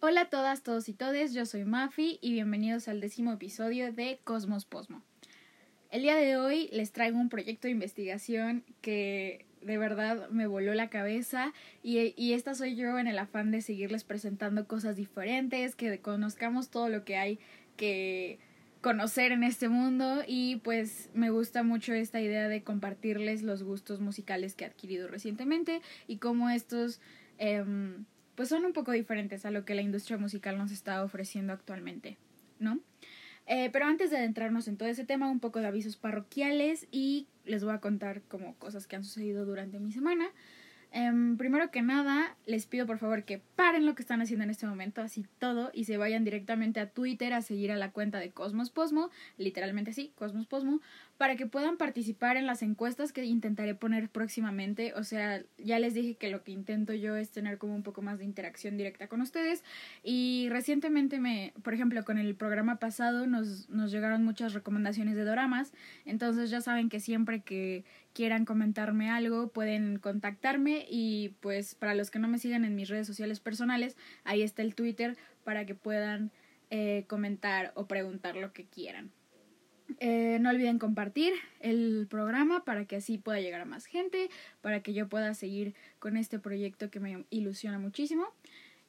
Hola a todas, todos y todes, yo soy Mafi y bienvenidos al décimo episodio de Cosmos Posmo. El día de hoy les traigo un proyecto de investigación que de verdad me voló la cabeza y, esta soy yo en el afán de seguirles presentando cosas diferentes, que conozcamos todo lo que hay que conocer en este mundo y pues me gusta mucho esta idea de compartirles los gustos musicales que he adquirido recientemente y cómo estos em, pues son un poco diferentes a lo que la industria musical nos está ofreciendo actualmente, ¿no? Eh, pero antes de adentrarnos en todo ese tema, un poco de avisos parroquiales y les voy a contar como cosas que han sucedido durante mi semana. Em, primero que nada, les pido por favor que paren lo que están haciendo en este momento, así todo, y se vayan directamente a Twitter a seguir a la cuenta de Cosmos Posmo, literalmente así, Cosmos Posmo, para que puedan participar en las encuestas que intentaré poner próximamente. O sea, ya les dije que lo que intento yo es tener como un poco más de interacción directa con ustedes. Y recientemente me, por ejemplo, con el programa pasado nos, nos llegaron muchas recomendaciones de doramas. Entonces ya saben que siempre que quieran comentarme algo, pueden contactarme y pues para los que no me sigan en mis redes sociales personales, ahí está el Twitter para que puedan eh, comentar o preguntar lo que quieran. Eh, no olviden compartir el programa para que así pueda llegar a más gente, para que yo pueda seguir con este proyecto que me ilusiona muchísimo.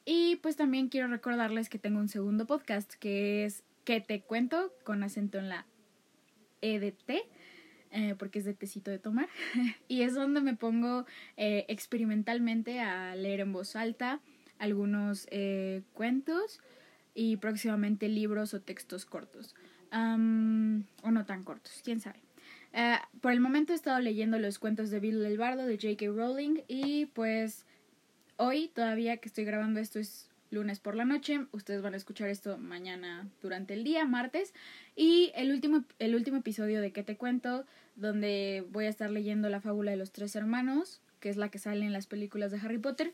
Y pues también quiero recordarles que tengo un segundo podcast que es Que te cuento con acento en la EDT eh, porque es de tecito de tomar. y es donde me pongo eh, experimentalmente a leer en voz alta algunos eh, cuentos y próximamente libros o textos cortos. O no tan cortos, quién sabe. por el momento he estado leyendo los cuentos de Bill el Bardo de J.K. Rowling y pues hoy todavía que estoy grabando esto es lunes por la noche. Ustedes van a escuchar esto mañana durante el día, martes. Y el último, el último episodio de ¿Qué te cuento? Donde voy a estar leyendo la fábula de los tres hermanos, que es la que sale en las películas de Harry Potter.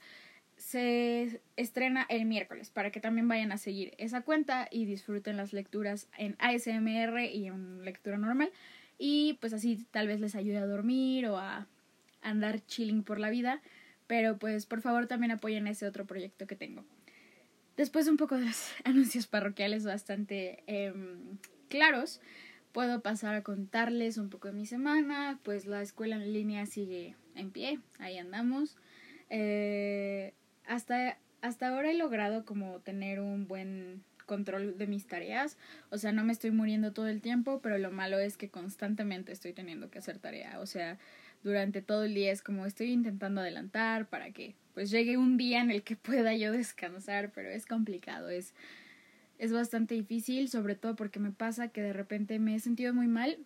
Se estrena el miércoles para que también vayan a seguir esa cuenta y disfruten las lecturas en ASMR y en lectura normal. Y pues así tal vez les ayude a dormir o a andar chilling por la vida. Pero pues por favor también apoyen ese otro proyecto que tengo. Después de un poco de los anuncios parroquiales bastante em, claros, puedo pasar a contarles un poco de mi semana. Pues la escuela en línea sigue en pie, ahí andamos. Eh, hasta, hasta ahora he logrado como tener un buen control de mis tareas. O sea, no me estoy muriendo todo el tiempo, pero lo malo es que constantemente estoy teniendo que hacer tarea. O sea, durante todo el día es como estoy intentando adelantar para que pues llegue un día en el que pueda yo descansar, pero es complicado, es es bastante difícil, sobre todo porque me pasa que de repente me he sentido muy mal,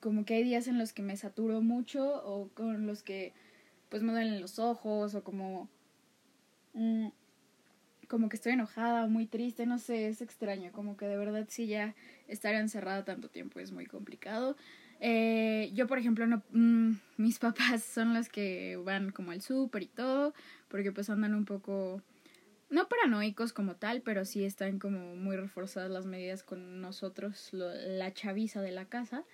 como que hay días en los que me saturo mucho o con los que pues me duelen los ojos o como mm, como que estoy enojada o muy triste, no sé, es extraño, como que de verdad si ya estar encerrada tanto tiempo es muy complicado. Eh, yo, por ejemplo, no, mm, mis papás son los que van como al súper y todo, porque pues andan un poco, no paranoicos como tal, pero sí están como muy reforzadas las medidas con nosotros, la chaviza de la casa.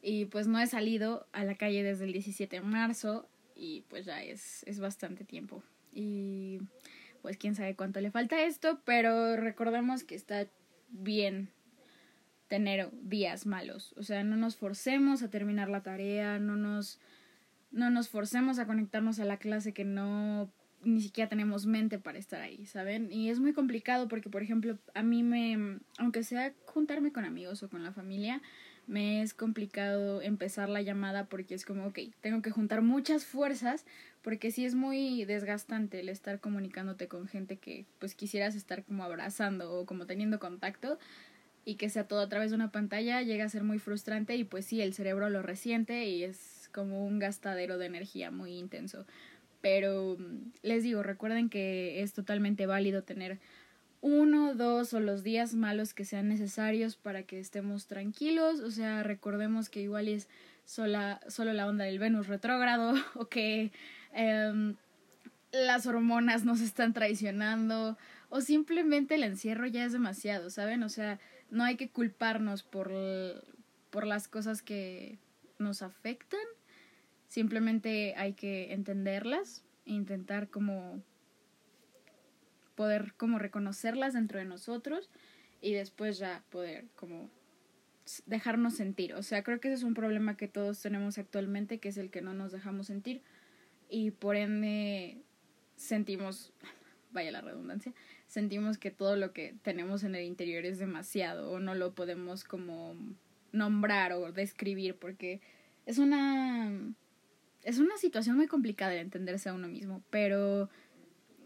Y pues no he salido a la calle desde el 17 de marzo y pues ya es, es bastante tiempo. Y pues quién sabe cuánto le falta esto, pero recordemos que está bien tener días malos. O sea, no nos forcemos a terminar la tarea, no nos, no nos forcemos a conectarnos a la clase que no ni siquiera tenemos mente para estar ahí, ¿saben? Y es muy complicado porque, por ejemplo, a mí me, aunque sea juntarme con amigos o con la familia, me es complicado empezar la llamada porque es como, ok, tengo que juntar muchas fuerzas porque sí es muy desgastante el estar comunicándote con gente que pues quisieras estar como abrazando o como teniendo contacto y que sea todo a través de una pantalla llega a ser muy frustrante y pues sí, el cerebro lo resiente y es como un gastadero de energía muy intenso. Pero mm, les digo, recuerden que es totalmente válido tener uno, dos o los días malos que sean necesarios para que estemos tranquilos. O sea, recordemos que igual es sola, solo la onda del Venus retrógrado o que em, las hormonas nos están traicionando o simplemente el encierro ya es demasiado, ¿saben? O sea, no hay que culparnos por, por las cosas que nos afectan, simplemente hay que entenderlas e intentar como poder como reconocerlas dentro de nosotros y después ya poder como dejarnos sentir. O sea, creo que ese es un problema que todos tenemos actualmente, que es el que no nos dejamos sentir y por ende sentimos, vaya la redundancia, sentimos que todo lo que tenemos en el interior es demasiado o no lo podemos como nombrar o describir porque es una es una situación muy complicada de entenderse a uno mismo, pero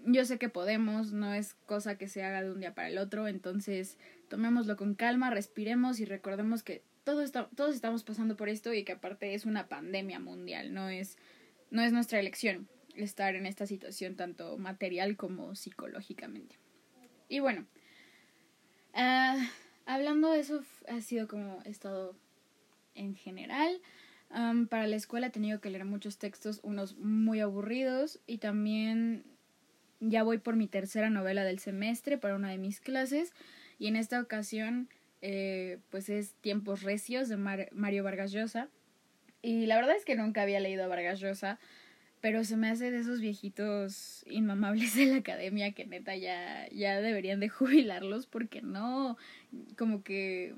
yo sé que podemos, no es cosa que se haga de un día para el otro, entonces tomémoslo con calma, respiremos y recordemos que está, todos estamos pasando por esto y que aparte es una pandemia mundial, no es, no es nuestra elección estar en esta situación tanto material como psicológicamente. Y bueno, uh, hablando de eso, ha sido como estado en general. para la escuela he tenido que leer muchos textos, unos muy aburridos y también ya voy por mi tercera novela del semestre para una de mis clases y en esta ocasión eh, pues es Tiempos Recios de Mario Vargas Llosa y la verdad es que nunca había leído a Vargas Llosa pero se me hace de esos viejitos inmamables de la academia que neta ya, ya deberían de jubilarlos porque no, como que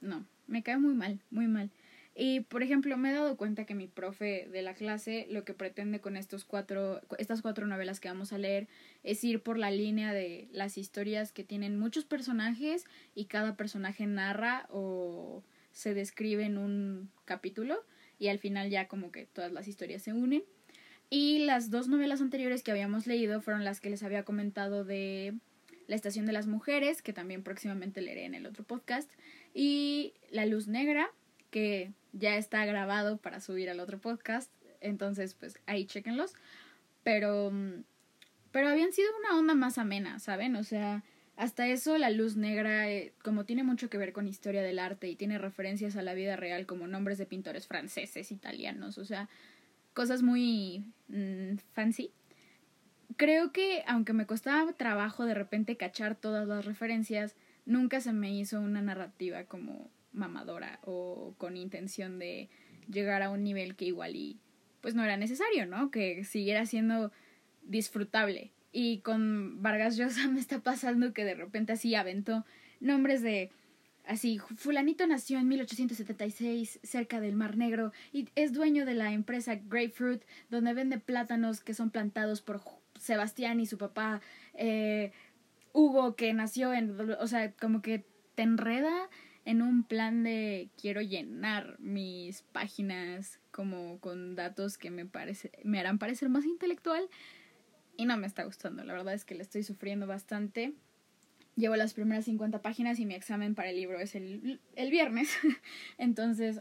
no, me cae muy mal, muy mal. Y, por ejemplo, me he dado cuenta que mi profe de la clase lo que pretende con estos cuatro, estas cuatro novelas que vamos a leer es ir por la línea de las historias que tienen muchos personajes y cada personaje narra o se describe en un capítulo y al final ya como que todas las historias se unen. Y las dos novelas anteriores que habíamos leído fueron las que les había comentado de La Estación de las Mujeres, que también próximamente leeré en el otro podcast, y La Luz Negra, que ya está grabado para subir al otro podcast. Entonces, pues ahí chequenlos. Pero, pero habían sido una onda más amena, ¿saben? O sea, hasta eso la luz negra, eh, como tiene mucho que ver con historia del arte y tiene referencias a la vida real como nombres de pintores franceses, italianos, o sea, cosas muy mm, fancy. Creo que aunque me costaba trabajo de repente cachar todas las referencias, nunca se me hizo una narrativa como mamadora o con intención de llegar a un nivel que igual y pues no era necesario, ¿no? Que siguiera siendo disfrutable. Y con Vargas Llosa me está pasando que de repente así aventó nombres de así, fulanito nació en 1876 cerca del Mar Negro y es dueño de la empresa Grapefruit donde vende plátanos que son plantados por Sebastián y su papá eh, Hugo que nació en, o sea, como que te enreda en un plan de quiero llenar mis páginas como con datos que me parece me harán parecer más intelectual y no me está gustando. La verdad es que le estoy sufriendo bastante. Llevo las primeras 50 páginas y mi examen para el libro es el, el viernes. Entonces,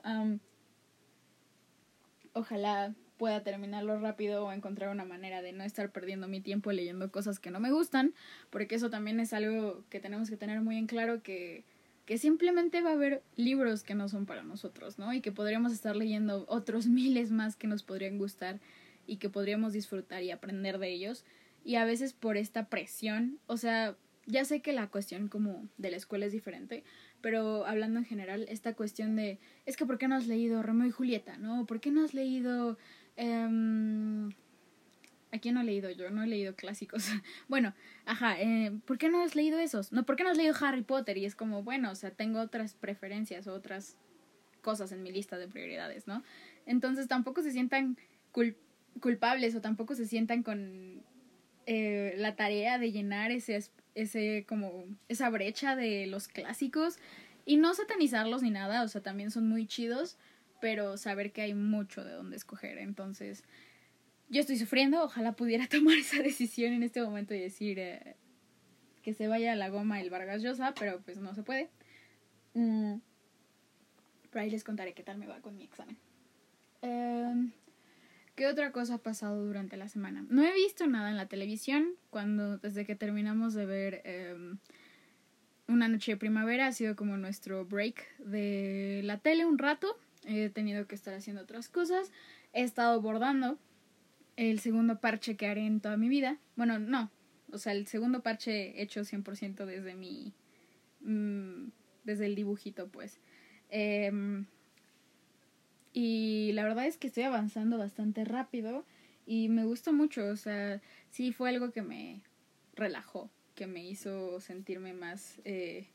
ojalá pueda terminarlo rápido o encontrar una manera de no estar perdiendo mi tiempo leyendo cosas que no me gustan, porque eso también es algo que tenemos que tener muy en claro que que simplemente va a haber libros que no son para nosotros, ¿no? Y que podríamos estar leyendo otros miles más que nos podrían gustar y que podríamos disfrutar y aprender de ellos. Y a veces por esta presión, o sea, ya sé que la cuestión como de la escuela es diferente, pero hablando en general, esta cuestión de, es que ¿por qué no has leído Romeo y Julieta, no? ¿Por qué no has leído... Eh, ¿A quién no he leído yo? No he leído clásicos. bueno, ajá, eh, ¿por qué no has leído esos? No, ¿por qué no has leído Harry Potter? Y es como, bueno, o sea, tengo otras preferencias, otras cosas en mi lista de prioridades, ¿no? Entonces tampoco se sientan culpables o tampoco se sientan con eh, la tarea de llenar ese, ese, como, esa brecha de los clásicos y no satanizarlos ni nada, o sea, también son muy chidos, pero saber que hay mucho de dónde escoger. Entonces, yo estoy sufriendo, ojalá pudiera tomar esa decisión en este momento y decir eh, que se vaya a la goma el Vargas Llosa, pero pues no se puede. Mm. Pero ahí les contaré qué tal me va con mi examen. Em, ¿Qué otra cosa ha pasado durante la semana? No he visto nada en la televisión cuando desde que terminamos de ver em, una noche de primavera ha sido como nuestro break de la tele un rato. He tenido que estar haciendo otras cosas. He estado bordando el segundo parche que haré en toda mi vida. Bueno, no. O sea, el segundo parche hecho 100% desde mi... Mm, desde el dibujito, pues. Em, y la verdad es que estoy avanzando bastante rápido y me gusta mucho. O sea, sí fue algo que me relajó. que me hizo sentirme más eh,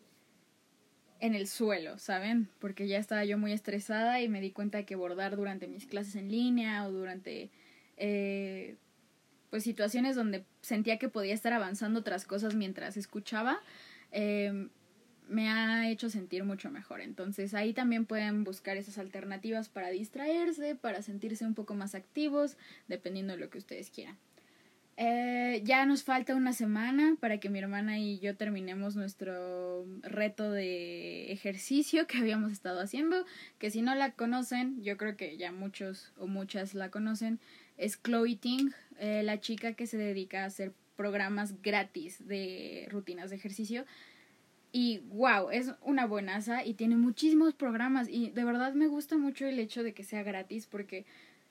en el suelo, ¿saben? Porque ya estaba yo muy estresada y me di cuenta que bordar durante mis clases en línea o durante eh, pues situaciones donde sentía que podía estar avanzando otras cosas mientras escuchaba, eh, me ha hecho sentir mucho mejor. Entonces ahí también pueden buscar esas alternativas para distraerse, para sentirse un poco más activos, dependiendo de lo que ustedes quieran. Eh, ya nos falta una semana para que mi hermana y yo terminemos nuestro reto de ejercicio que habíamos estado haciendo, que si no la conocen, yo creo que ya muchos o muchas la conocen, es Chloe Ting, eh, la chica que se dedica a hacer programas gratis de rutinas de ejercicio. Y wow, es una buenaza y tiene muchísimos programas y de verdad me gusta mucho el hecho de que sea gratis porque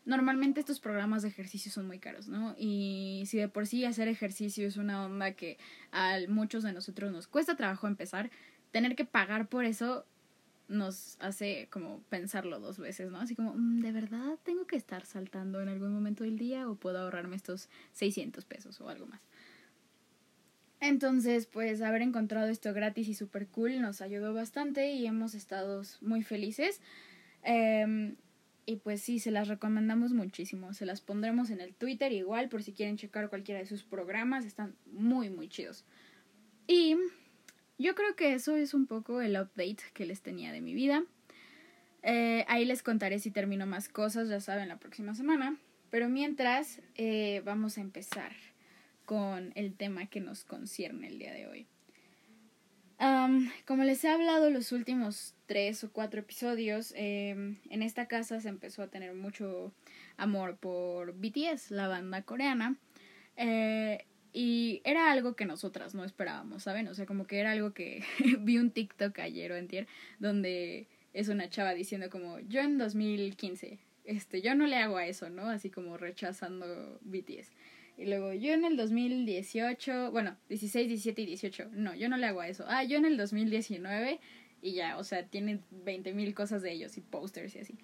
normalmente estos programas de ejercicio son muy caros, ¿no? Y si de por sí hacer ejercicio es una onda que a muchos de nosotros nos cuesta trabajo empezar, tener que pagar por eso nos hace como pensarlo dos veces, ¿no? Así como, mm, ¿de verdad tengo que estar saltando en algún momento del día o puedo ahorrarme estos 600 pesos o algo más? Entonces, pues haber encontrado esto gratis y super cool nos ayudó bastante y hemos estado muy felices. Eh, y pues sí, se las recomendamos muchísimo. Se las pondremos en el Twitter igual por si quieren checar cualquiera de sus programas. Están muy, muy chidos. Y yo creo que eso es un poco el update que les tenía de mi vida. Eh, ahí les contaré si termino más cosas, ya saben, la próxima semana. Pero mientras, eh, vamos a empezar con el tema que nos concierne el día de hoy. como les he hablado los últimos tres o cuatro episodios, em, en esta casa se empezó a tener mucho amor por BTS, la banda coreana. Eh, y era algo que nosotras no esperábamos, ¿saben? O sea, como que era algo que vi un TikTok ayer o entier, donde es una chava diciendo como, yo en 2015, este, yo no le hago a eso, ¿no? Así como rechazando BTS. Y luego yo en el 2018, bueno, 16, 17 y 18, no, yo no le hago a eso. Ah, yo en el 2019 y ya, o sea, tiene 20 mil cosas de ellos y posters y así.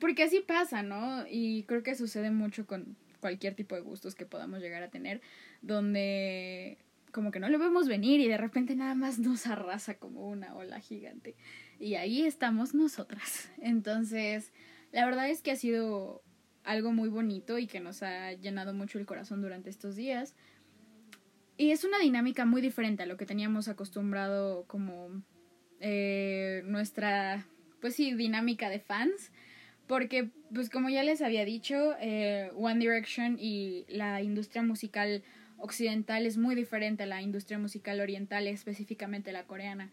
Porque así pasa, ¿no? Y creo que sucede mucho con cualquier tipo de gustos que podamos llegar a tener, donde como que no lo vemos venir y de repente nada más nos arrasa como una ola gigante. Y ahí estamos nosotras. Entonces, la verdad es que ha sido algo muy bonito y que nos ha llenado mucho el corazón durante estos días. Y es una dinámica muy diferente a lo que teníamos acostumbrado como eh, nuestra, pues sí, dinámica de fans. Porque, pues como ya les había dicho, eh, One Direction y la industria musical occidental es muy diferente a la industria musical oriental, específicamente la coreana.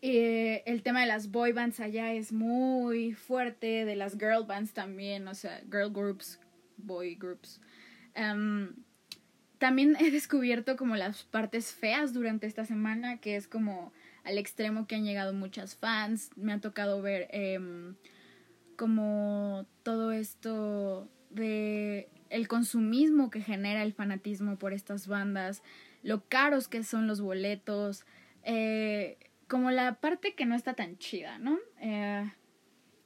Eh, el tema de las boy bands allá es muy fuerte, de las girl bands también, o sea, girl groups, boy groups. Em, también he descubierto como las partes feas durante esta semana, que es como al extremo que han llegado muchas fans. Me ha tocado ver em, como todo esto de el consumismo que genera el fanatismo por estas bandas, lo caros que son los boletos, eh, como la parte que no está tan chida, ¿no? Eh,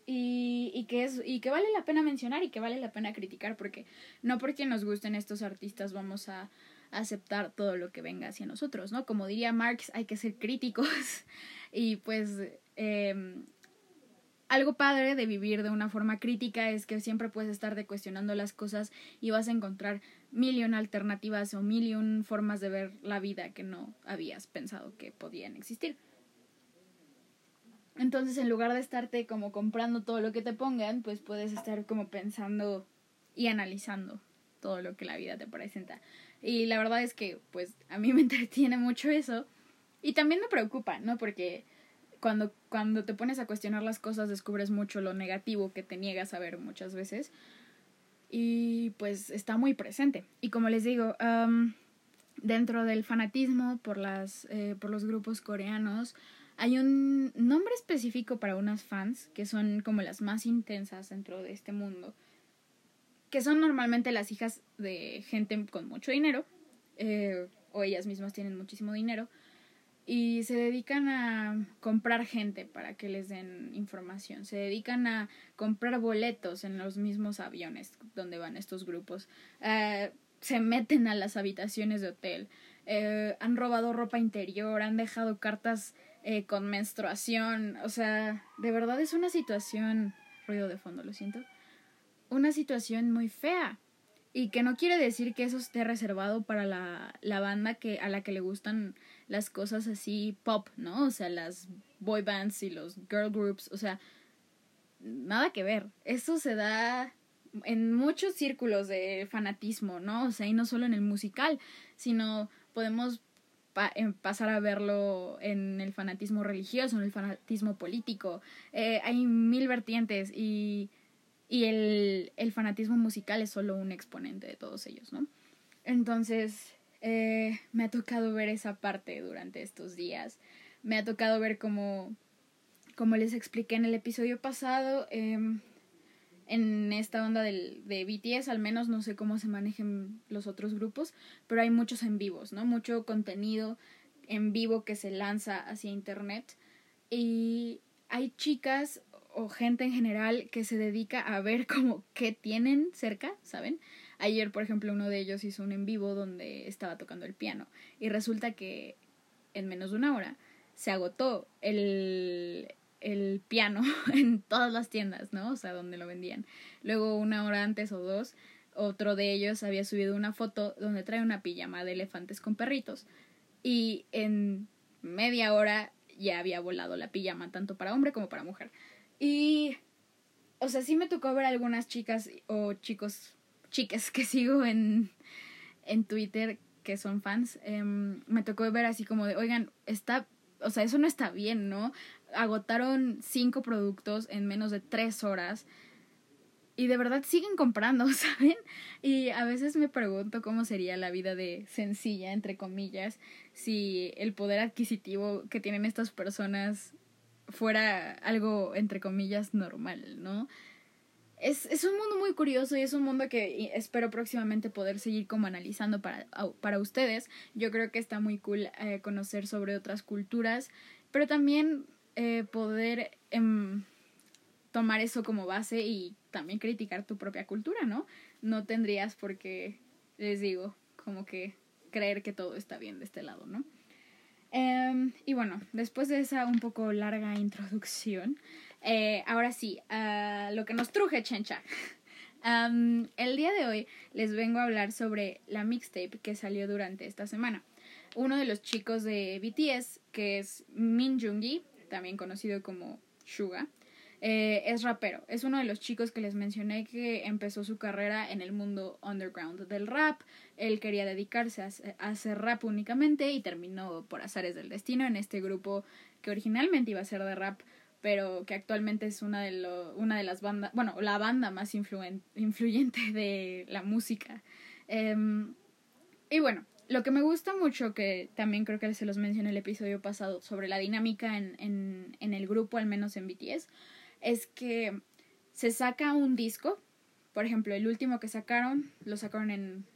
y, y, que es, y que vale la pena mencionar y que vale la pena criticar, porque no porque nos gusten estos artistas vamos a aceptar todo lo que venga hacia nosotros, ¿no? Como diría Marx, hay que ser críticos y pues em, algo padre de vivir de una forma crítica es que siempre puedes estar de cuestionando las cosas y vas a encontrar mil alternativas o mil formas de ver la vida que no habías pensado que podían existir. Entonces, en lugar de estarte como comprando todo lo que te pongan, pues puedes estar como pensando y analizando todo lo que la vida te presenta. Y la verdad es que, pues, a mí me entretiene mucho eso. Y también me preocupa, ¿no? Porque cuando, cuando te pones a cuestionar las cosas descubres mucho lo negativo que te niegas a ver muchas veces. Y pues está muy presente. Y como les digo, dentro del fanatismo por, las, eh, por los grupos coreanos, hay un nombre específico para unas fans que son como las más intensas dentro de este mundo que son normalmente las hijas de gente con mucho dinero, eh, o ellas mismas tienen muchísimo dinero, y se dedican a comprar gente para que les den información, se dedican a comprar boletos en los mismos aviones donde van estos grupos, eh, se meten a las habitaciones de hotel, eh, han robado ropa interior, han dejado cartas eh, con menstruación, o sea, de verdad es una situación, ruido de fondo, lo siento, una situación muy fea. Y que no quiere decir que eso esté reservado para la, la banda que, a la que le gustan las cosas así pop, ¿no? O sea, las boy bands y los girl groups, o sea, nada que ver. Eso se da en muchos círculos de fanatismo, ¿no? O sea, y no solo en el musical, sino podemos pasar a verlo en el fanatismo religioso, en el fanatismo político. Eh, hay mil vertientes y, y el, el, fanatismo musical es solo un exponente de todos ellos, ¿no? Entonces, eh, me ha tocado ver esa parte durante estos días. Me ha tocado ver como, como les expliqué en el episodio pasado, eh, en esta onda del, de BTS, al menos no sé cómo se manejen los otros grupos, pero hay muchos en vivos, ¿no? Mucho contenido en vivo que se lanza hacia internet y hay chicas o gente en general que se dedica a ver como qué tienen cerca, ¿saben? Ayer, por ejemplo, uno de ellos hizo un en vivo donde estaba tocando el piano y resulta que en menos de una hora se agotó el, el piano en todas las tiendas, ¿no? O sea, donde lo vendían. Luego, una hora antes o dos, otro de ellos había subido una foto donde trae una pijama de elefantes con perritos. Y en media hora ya había volado la pijama, tanto para hombre como para mujer. Y, o sea, sí me tocó ver algunas chicas o chicos, chiques que sigo en, en Twitter que son fans. Em, me tocó ver así como de, oigan, está, o sea, eso no está bien, ¿no? Agotaron cinco productos en menos de tres horas y de verdad siguen comprando, ¿saben? Y a veces me pregunto cómo sería la vida de sencilla, entre comillas, si el poder adquisitivo que tienen estas personas fuera algo, entre comillas, normal, ¿no? Es, es un mundo muy curioso y es un mundo que espero próximamente poder seguir como analizando para, para ustedes. Yo creo que está muy cool eh, conocer sobre otras culturas, pero también eh, poder em, tomar eso como base y también criticar tu propia cultura, ¿no? No tendrías por qué, les digo, como que creer que todo está bien de este lado, ¿no? Em, y bueno, después de esa un poco larga introducción, eh, ahora sí, a lo que nos truje, chencha. el día de hoy les vengo a hablar sobre la mixtape que salió durante esta semana. Uno de los chicos de BTS, que es Min Jungi, también conocido como Suga, eh, es rapero. Es uno de los chicos que les mencioné que empezó su carrera en el mundo underground del rap. Él quería dedicarse a, hacer rap únicamente y terminó por azares del destino en este grupo que originalmente iba a ser de rap, pero que actualmente es una de, las bandas, bueno, la banda más influyente de la música. Em, y bueno, lo que me gusta mucho, que también creo que se los mencioné en el episodio pasado, sobre la dinámica en, en, en el grupo, al menos en BTS, es que se saca un disco, por ejemplo, el último que sacaron, lo sacaron en,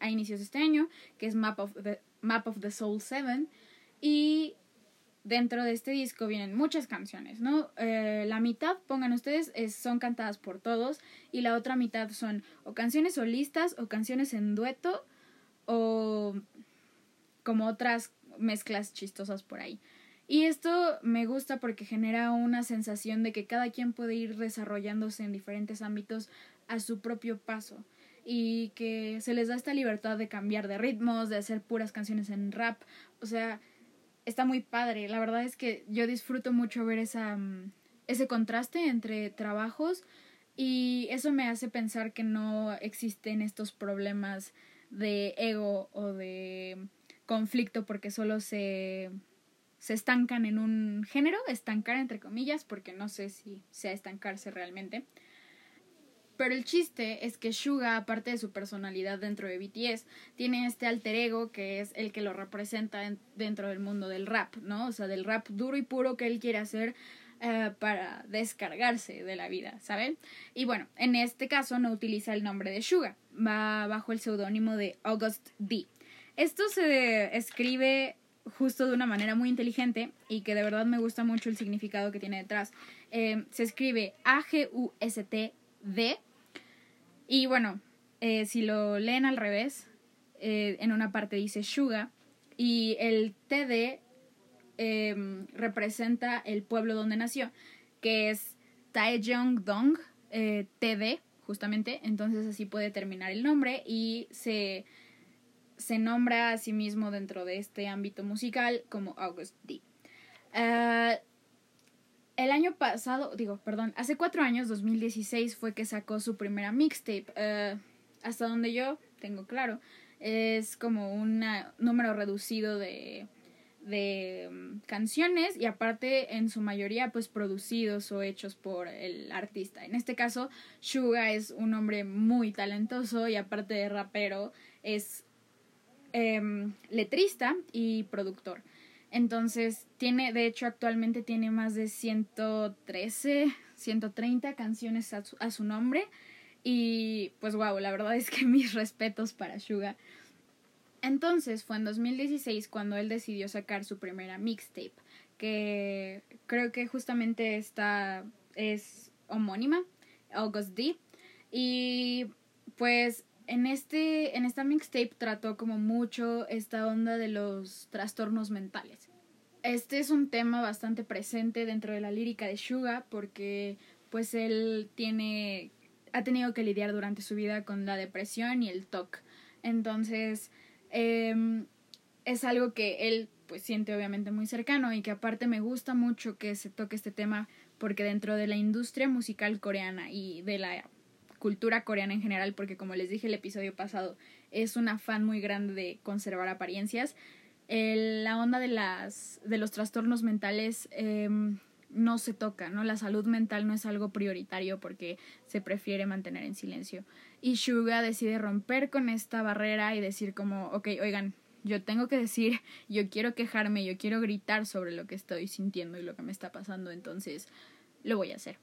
a inicios de este año, que es Map of the, Map of the Soul 7, y dentro de este disco vienen muchas canciones, ¿no? Eh, la mitad, pongan ustedes, son cantadas por todos, y la otra mitad son o canciones solistas o canciones en dueto, o como otras mezclas chistosas por ahí. Y esto me gusta porque genera una sensación de que cada quien puede ir desarrollándose en diferentes ámbitos a su propio paso y que se les da esta libertad de cambiar de ritmos, de hacer puras canciones en rap, o sea, está muy padre. La verdad es que yo disfruto mucho ver esa mm, ese contraste entre trabajos y eso me hace pensar que no existen estos problemas de ego o de conflicto porque solo se, se estancan en un género, estancar entre comillas, porque no sé si sea estancarse realmente. Pero el chiste es que Suga, aparte de su personalidad dentro de BTS, tiene este alter ego que es el que lo representa dentro del mundo del rap, ¿no? O sea, del rap duro y puro que él quiere hacer eh, para descargarse de la vida, ¿saben? Y bueno, en este caso no utiliza el nombre de Suga, va bajo el seudónimo de August D. Esto se escribe justo de una manera muy inteligente y que de verdad me gusta mucho el significado que tiene detrás. Eh, se escribe A-G-U-S-T-D y bueno, eh, si lo leen al revés, eh, en una parte dice Suga y el TD em, representa el pueblo donde nació, que es Taejong-dong eh, TD, justamente, entonces así puede terminar el nombre y se, se nombra a sí mismo dentro de este ámbito musical como August D. Ah, el año pasado, digo, perdón, hace cuatro años, 2016, fue que sacó su primera mixtape. Ah, hasta donde yo tengo claro, es como un número reducido de, de mm, canciones y aparte en su mayoría pues producidos o hechos por el artista. En este caso, Suga es un hombre muy talentoso y aparte de rapero es em, letrista y productor. Entonces, tiene, de hecho, actualmente tiene más de 113, 130 canciones a su, a su nombre. Y pues wow, la verdad es que mis respetos para Suga. Entonces fue en 2016 cuando él decidió sacar su primera mixtape, que creo que justamente esta es homónima, August D. Y pues en este en esta mixtape trató como mucho esta onda de los trastornos mentales. Este es un tema bastante presente dentro de la lírica de Suga porque pues él tiene ha tenido que lidiar durante su vida con la depresión y el TOC. Entonces, em, es algo que él pues siente obviamente muy cercano y que aparte me gusta mucho que se toque este tema porque dentro de la industria musical coreana y de la cultura coreana en general, porque como les dije el episodio pasado, es un afán muy grande de conservar apariencias. la onda de las de los trastornos mentales em, no se toca, ¿no? La salud mental no es algo prioritario porque se prefiere mantener en silencio. Y Suga decide romper con esta barrera y decir como, ok, oigan, yo tengo que decir, yo quiero quejarme, yo quiero gritar sobre lo que estoy sintiendo y lo que me está pasando, entonces lo voy a hacer.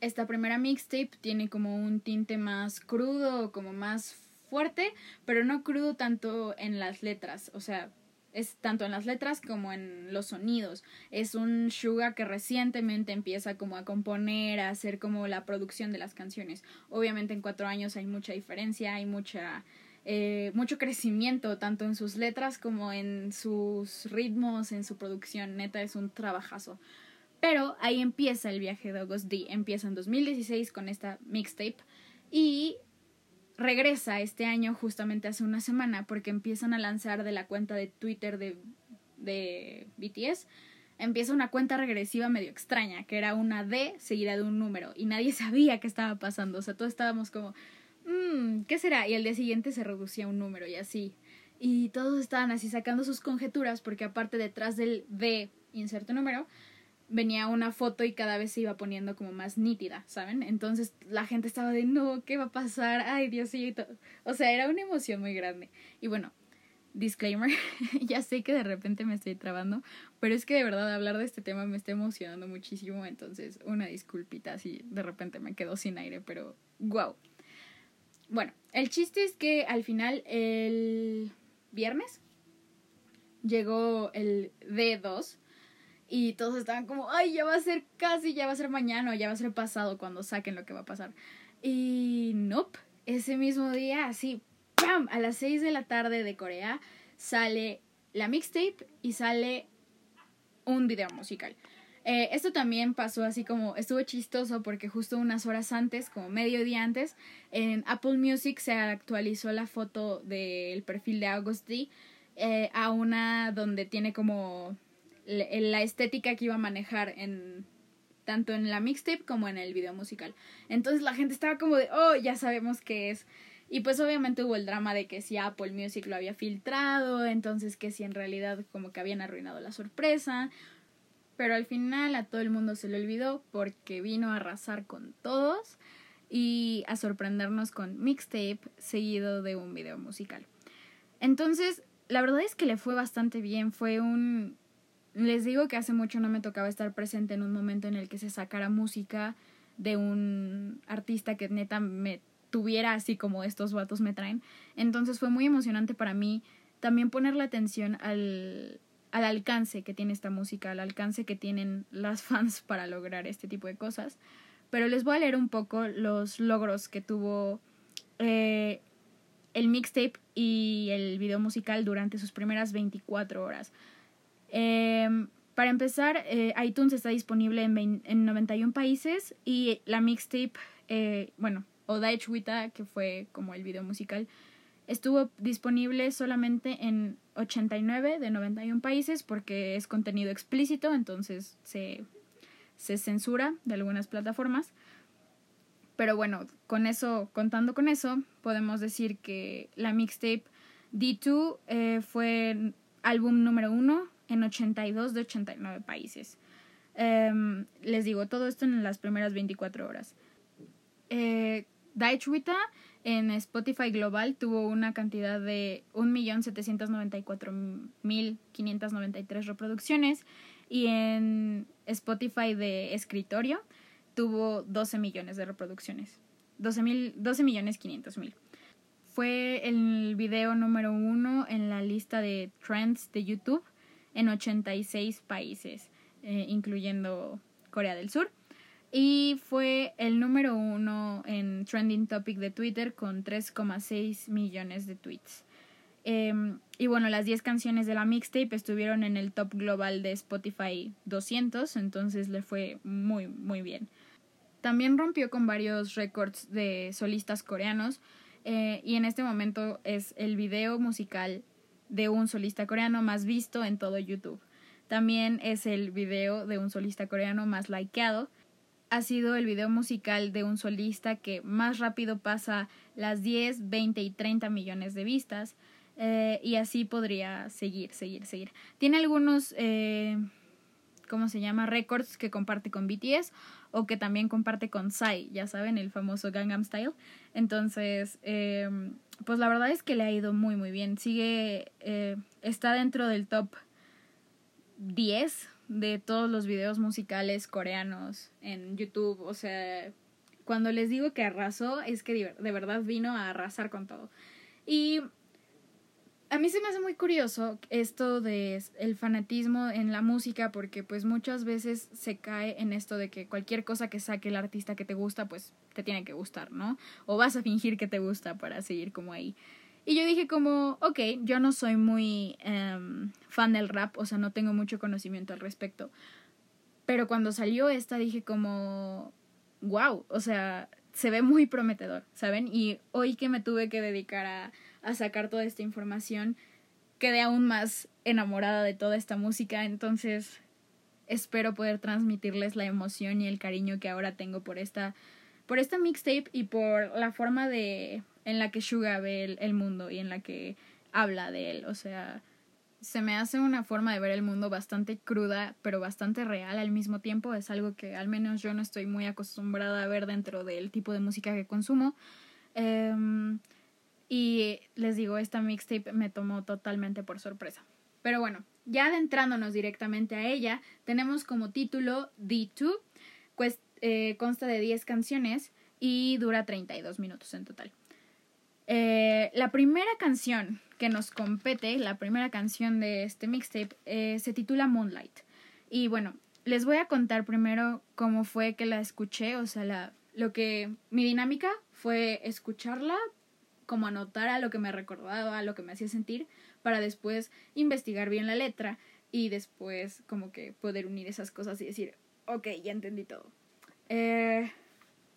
Esta primera mixtape tiene como un tinte más crudo, como más fuerte, pero no crudo tanto en las letras, o sea, es tanto en las letras como en los sonidos. Es un Suga que recientemente empieza como a componer, a hacer como la producción de las canciones. Obviamente en cuatro años hay mucha diferencia, hay mucha eh, mucho crecimiento tanto en sus letras como en sus ritmos, en su producción. Neta es un trabajazo. Pero ahí empieza el viaje de August D. Empieza en 2016 con esta mixtape y regresa este año justamente hace una semana porque empiezan a lanzar de la cuenta de Twitter de, de BTS, empieza una cuenta regresiva medio extraña, que era una D seguida de un número y nadie sabía qué estaba pasando, o sea, todos estábamos como, mmm, ¿qué será? Y el día siguiente se reducía un número y así. Y todos estaban así sacando sus conjeturas porque aparte detrás del D, inserto número, venía una foto y cada vez se iba poniendo como más nítida, ¿saben? Entonces la gente estaba de, no, ¿qué va a pasar? Ay, Diosito. O sea, era una emoción muy grande. Y bueno, disclaimer, ya sé que de repente me estoy trabando, pero es que de verdad hablar de este tema me está emocionando muchísimo, entonces una disculpita si de repente me quedo sin aire, pero wow. Bueno, el chiste es que al final el viernes llegó el D2 y todos estaban como, ay, ya va a ser casi, ya va a ser mañana o ya va a ser pasado cuando saquen lo que va a pasar. Y nope, ese mismo día, así, ¡pam! A las 6 de la tarde de Corea sale la mixtape y sale un video musical. Eh, esto también pasó así como, estuvo chistoso porque justo unas horas antes, como medio día antes, en Apple Music se actualizó la foto del perfil de August D eh, a una donde tiene como la estética que iba a manejar en tanto en la mixtape como en el video musical. Entonces la gente estaba como de, oh, ya sabemos qué es. Y pues obviamente hubo el drama de que si Apple Music lo había filtrado, entonces que si en realidad como que habían arruinado la sorpresa. Pero al final a todo el mundo se le olvidó porque vino a arrasar con todos y a sorprendernos con mixtape seguido de un video musical. Entonces, la verdad es que le fue bastante bien, fue un les digo que hace mucho no me tocaba estar presente en un momento en el que se sacara música de un artista que neta me tuviera así como estos vatos me traen. Entonces fue muy emocionante para mí también ponerle atención al, al alcance que tiene esta música, al alcance que tienen las fans para lograr este tipo de cosas. Pero les voy a leer un poco los logros que tuvo eh, el mixtape y el video musical durante sus primeras 24 horas. Em, para empezar, eh, iTunes está disponible en, en 91 países y la mixtape, eh, bueno, o Wita, que fue como el video musical, estuvo disponible solamente en 89 de 91 países porque es contenido explícito, entonces se, se censura de algunas plataformas. Pero bueno, con eso, contando con eso, podemos decir que la mixtape D2 eh, fue álbum número uno en 82 de 89 países. Em, les digo, todo esto en las primeras 24 horas. Eh, Daichwita en Spotify Global tuvo una cantidad de 1.794.593 reproducciones y en Spotify de escritorio tuvo 12 millones de reproducciones. 12, mil, 12 millones 500 mil. Fue el video número uno en la lista de trends de YouTube en 86 países, eh, incluyendo Corea del Sur. Y fue el número uno en trending topic de Twitter con 3,6 millones de tweets. Em, y bueno, las 10 canciones de la mixtape estuvieron en el top global de Spotify 200, entonces le fue muy, muy bien. También rompió con varios récords de solistas coreanos eh, y en este momento es el video musical de un solista coreano más visto en todo YouTube. También es el video de un solista coreano más likeado. Ha sido el video musical de un solista que más rápido pasa las 10, 20 y 30 millones de vistas. Eh, y así podría seguir, seguir, seguir. Tiene algunos, eh, ¿cómo se llama? Récords que comparte con BTS o que también comparte con Psy, ya saben, el famoso Gangnam Style. Entonces, eh, pues la verdad es que le ha ido muy, muy bien. Sigue, eh, está dentro del top 10 de todos los videos musicales coreanos en YouTube. O sea, cuando les digo que arrasó, es que de verdad vino a arrasar con todo. Y a mí se me hace muy curioso esto de el fanatismo en la música porque pues muchas veces se cae en esto de que cualquier cosa que saque el artista que te gusta pues te tiene que gustar, ¿no? O vas a fingir que te gusta para seguir como ahí. Y yo dije como, ok, yo no soy muy em, fan del rap, o sea, no tengo mucho conocimiento al respecto. Pero cuando salió esta dije como, wow, o sea, se ve muy prometedor, ¿saben? Y hoy que me tuve que dedicar a a sacar toda esta información, quedé aún más enamorada de toda esta música, entonces espero poder transmitirles la emoción y el cariño que ahora tengo por esta por esta mixtape y por la forma de en la que Suga ve el, mundo y en la que habla de él, o sea, se me hace una forma de ver el mundo bastante cruda, pero bastante real al mismo tiempo, es algo que al menos yo no estoy muy acostumbrada a ver dentro del tipo de música que consumo. Eh, y les digo, esta mixtape me tomó totalmente por sorpresa. Pero bueno, ya adentrándonos directamente a ella, tenemos como título D2, pues eh, consta de 10 canciones y dura 32 minutos en total. Eh, la primera canción que nos compete, la primera canción de este mixtape, eh, se titula Moonlight. Y bueno, les voy a contar primero cómo fue que la escuché, o sea, la, lo que mi dinámica fue escucharla como anotar a lo que me recordaba, lo que me hacía sentir, para después investigar bien la letra y después como que poder unir esas cosas y decir, ok, ya entendí todo. Eh,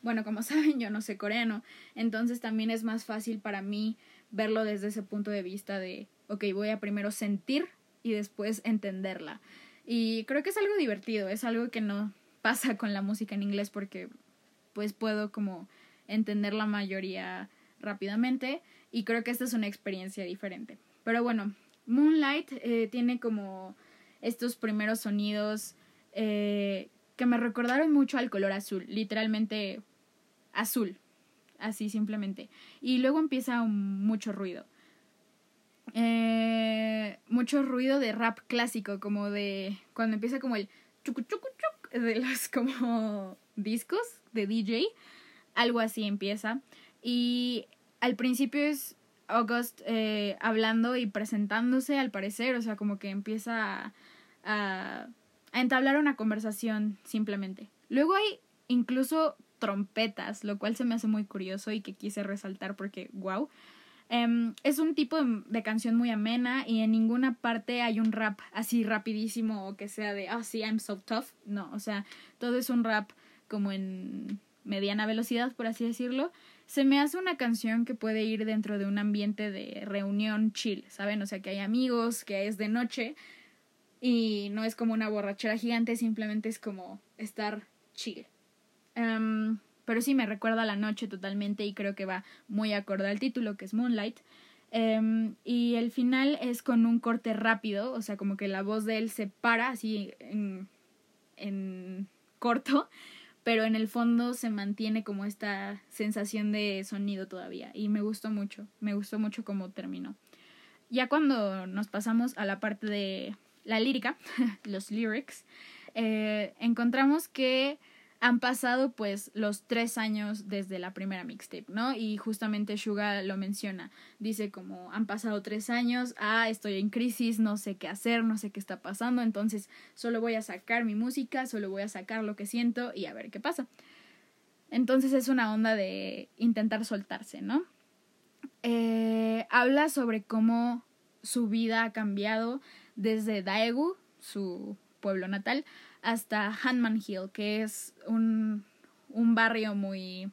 bueno, como saben, yo no sé coreano, entonces también es más fácil para mí verlo desde ese punto de vista de, ok, voy a primero sentir y después entenderla. Y creo que es algo divertido, es algo que no pasa con la música en inglés porque pues puedo como entender la mayoría rápidamente y creo que esta es una experiencia diferente. Pero bueno, Moonlight eh, tiene como estos primeros sonidos eh, que me recordaron mucho al color azul, literalmente azul, así simplemente. Y luego empieza mucho ruido. Eh, mucho ruido de rap clásico, como de cuando empieza como el chucu chucu chuc de los como discos de DJ, algo así empieza. Y al principio es August eh, hablando y presentándose, al parecer, o sea, como que empieza a, entablar una conversación simplemente. Luego hay incluso trompetas, lo cual se me hace muy curioso y que quise resaltar porque, wow. Em, es un tipo de, canción muy amena y en ninguna parte hay un rap así rapidísimo o que sea de, ah, sí, I'm so tough. No, o sea, todo es un rap como en mediana velocidad, por así decirlo. Se me hace una canción que puede ir dentro de un ambiente de reunión chill, ¿saben? O sea, que hay amigos, que es de noche y no es como una borrachera gigante, simplemente es como estar chill. Em, pero sí me recuerda a la noche totalmente y creo que va muy acorde al título que es Moonlight. Em, y el final es con un corte rápido, o sea, como que la voz de él se para así en, en corto, pero en el fondo se mantiene como esta sensación de sonido todavía y me gustó mucho, me gustó mucho cómo terminó. Ya cuando nos pasamos a la parte de la lírica, los lyrics, eh, encontramos que han pasado pues los tres años desde la primera mixtape, ¿no? Y justamente Suga lo menciona, dice como han pasado tres años, ah, estoy en crisis, no sé qué hacer, no sé qué está pasando, entonces solo voy a sacar mi música, solo voy a sacar lo que siento y a ver qué pasa. Entonces es una onda de intentar soltarse, ¿no? Eh, habla sobre cómo su vida ha cambiado desde Daegu, su pueblo natal, hasta Hanman Hill, que es un, un barrio muy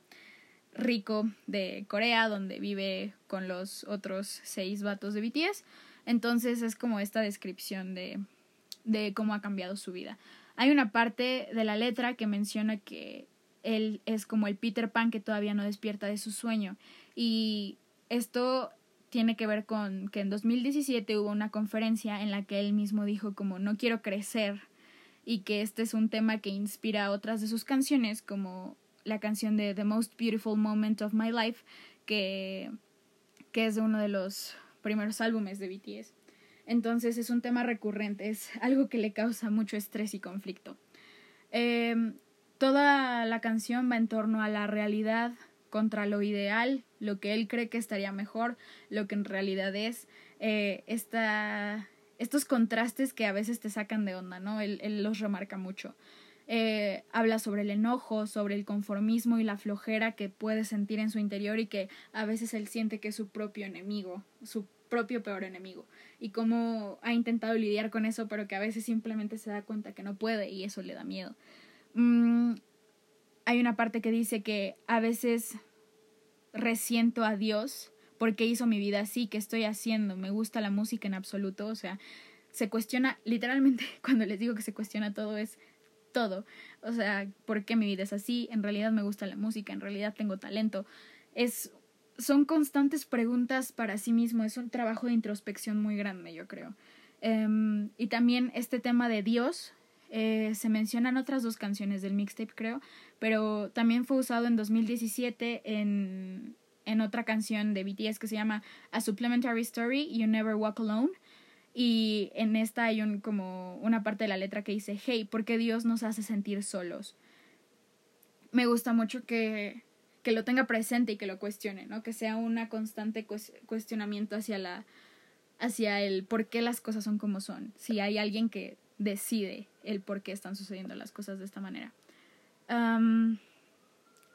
rico de Corea, donde vive con los otros seis vatos de BTS. Entonces es como esta descripción de, de cómo ha cambiado su vida. Hay una parte de la letra que menciona que él es como el Peter Pan que todavía no despierta de su sueño. Y esto tiene que ver con que en 2017 hubo una conferencia en la que él mismo dijo como no quiero crecer y que este es un tema que inspira otras de sus canciones, como la canción de The Most Beautiful Moment of My Life, que, que es de uno de los primeros álbumes de BTS. Entonces es un tema recurrente, es algo que le causa mucho estrés y conflicto. Em, toda la canción va en torno a la realidad contra lo ideal, lo que él cree que estaría mejor, lo que en realidad es. Eh, esta, estos contrastes que a veces te sacan de onda, ¿no? Él, los remarca mucho. Eh, habla sobre el enojo, sobre el conformismo y la flojera que puede sentir en su interior y que a veces él siente que es su propio enemigo, su propio peor enemigo. Y cómo ha intentado lidiar con eso, pero que a veces simplemente se da cuenta que no puede y eso le da miedo. Mm, hay una parte que dice que a veces resiento a Dios por hizo mi vida así, qué estoy haciendo, me gusta la música en absoluto, o sea, se cuestiona, literalmente cuando les digo que se cuestiona todo es todo, o sea, ¿por qué mi vida es así? En realidad me gusta la música, en realidad tengo talento, es son constantes preguntas para sí mismo, es un trabajo de introspección muy grande, yo creo. Em, y también este tema de Dios, eh, se mencionan otras dos canciones del mixtape, creo, pero también fue usado en 2017 en, en otra canción de BTS que se llama A Supplementary Story, You Never Walk Alone. Y en esta hay un, como una parte de la letra que dice, hey, ¿por qué Dios nos hace sentir solos? Me gusta mucho que, que lo tenga presente y que lo cuestione, ¿no? Que sea una constante cuestionamiento hacia la hacia el por qué las cosas son como son. Si hay alguien que decide el por qué están sucediendo las cosas de esta manera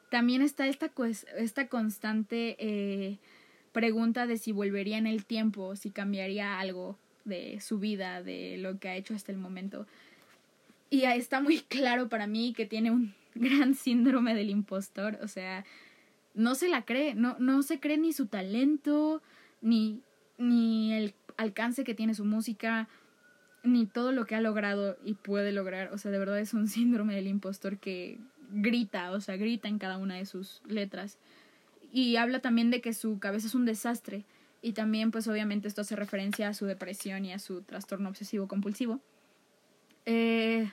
también está esta, esta constante eh, pregunta de si volvería en el tiempo, si cambiaría algo de su vida, de lo que ha hecho hasta el momento. Y está muy claro para mí que tiene un gran síndrome del impostor, o sea, no se la cree, no, no se cree ni su talento, ni, ni el alcance que tiene su música, ni todo lo que ha logrado y puede lograr. O sea, de verdad es un síndrome del impostor que grita, o sea, grita en cada una de sus letras. Y habla también de que su cabeza es un desastre. Y también, pues obviamente esto hace referencia a su depresión y a su trastorno obsesivo compulsivo. Eh,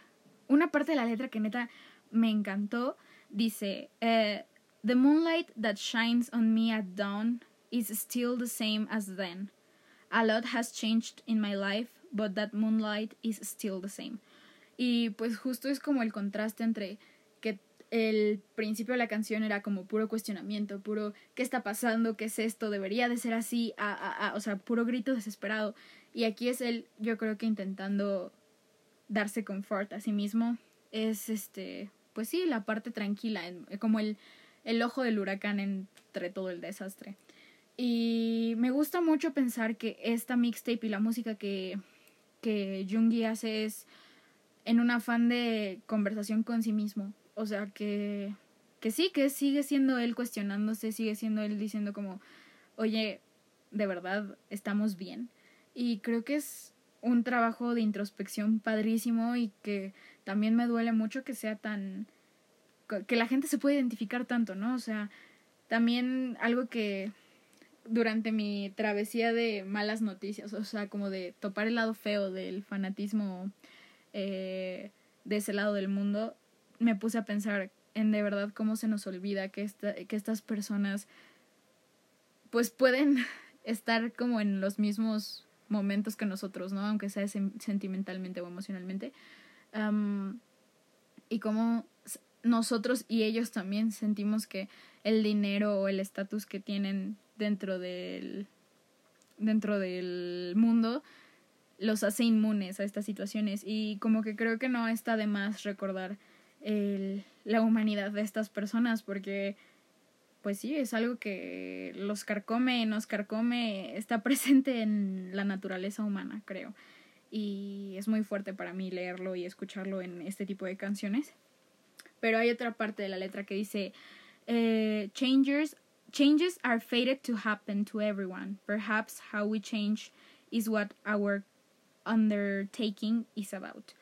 una parte de la letra que neta me encantó dice, eh, The moonlight that shines on me at dawn is still the same as then. A lot has changed in my life, but that moonlight is still the same. Y pues justo es como el contraste entre el principio de la canción era como puro cuestionamiento, puro ¿qué está pasando? ¿Qué es esto? ¿Debería de ser así? o sea, puro grito desesperado. Y aquí es él, yo creo que intentando darse confort a sí mismo. Es este, pues sí, la parte tranquila, como el, el ojo del huracán entre todo el desastre. Y me gusta mucho pensar que esta mixtape y la música que, que Jungi hace es en un afán de conversación con sí mismo. O sea, que, que sí, que sigue siendo él cuestionándose, sigue siendo él diciendo como, oye, de verdad estamos bien. Y creo que es un trabajo de introspección padrísimo y que también me duele mucho que sea tan que la gente se puede identificar tanto, ¿no? O sea, también algo que durante mi travesía de malas noticias, o sea, como de topar el lado feo del fanatismo eh, de ese lado del mundo, me puse a pensar en de verdad cómo se nos olvida que, esta, que estas personas pues pueden estar como en los mismos momentos que nosotros, ¿no? Aunque sea sentimentalmente o emocionalmente. y cómo nosotros y ellos también sentimos que el dinero o el estatus que tienen dentro del dentro del mundo los hace inmunes a estas situaciones y como que creo que no está de más recordar el, la humanidad de estas personas porque pues sí, es algo que los carcome, nos carcome, está presente en la naturaleza humana, creo. Y es muy fuerte para mí leerlo y escucharlo en este tipo de canciones. Pero hay otra parte de la letra que dice, eh, changes, changes are fated to happen to everyone. Perhaps how we change is what our undertaking is about.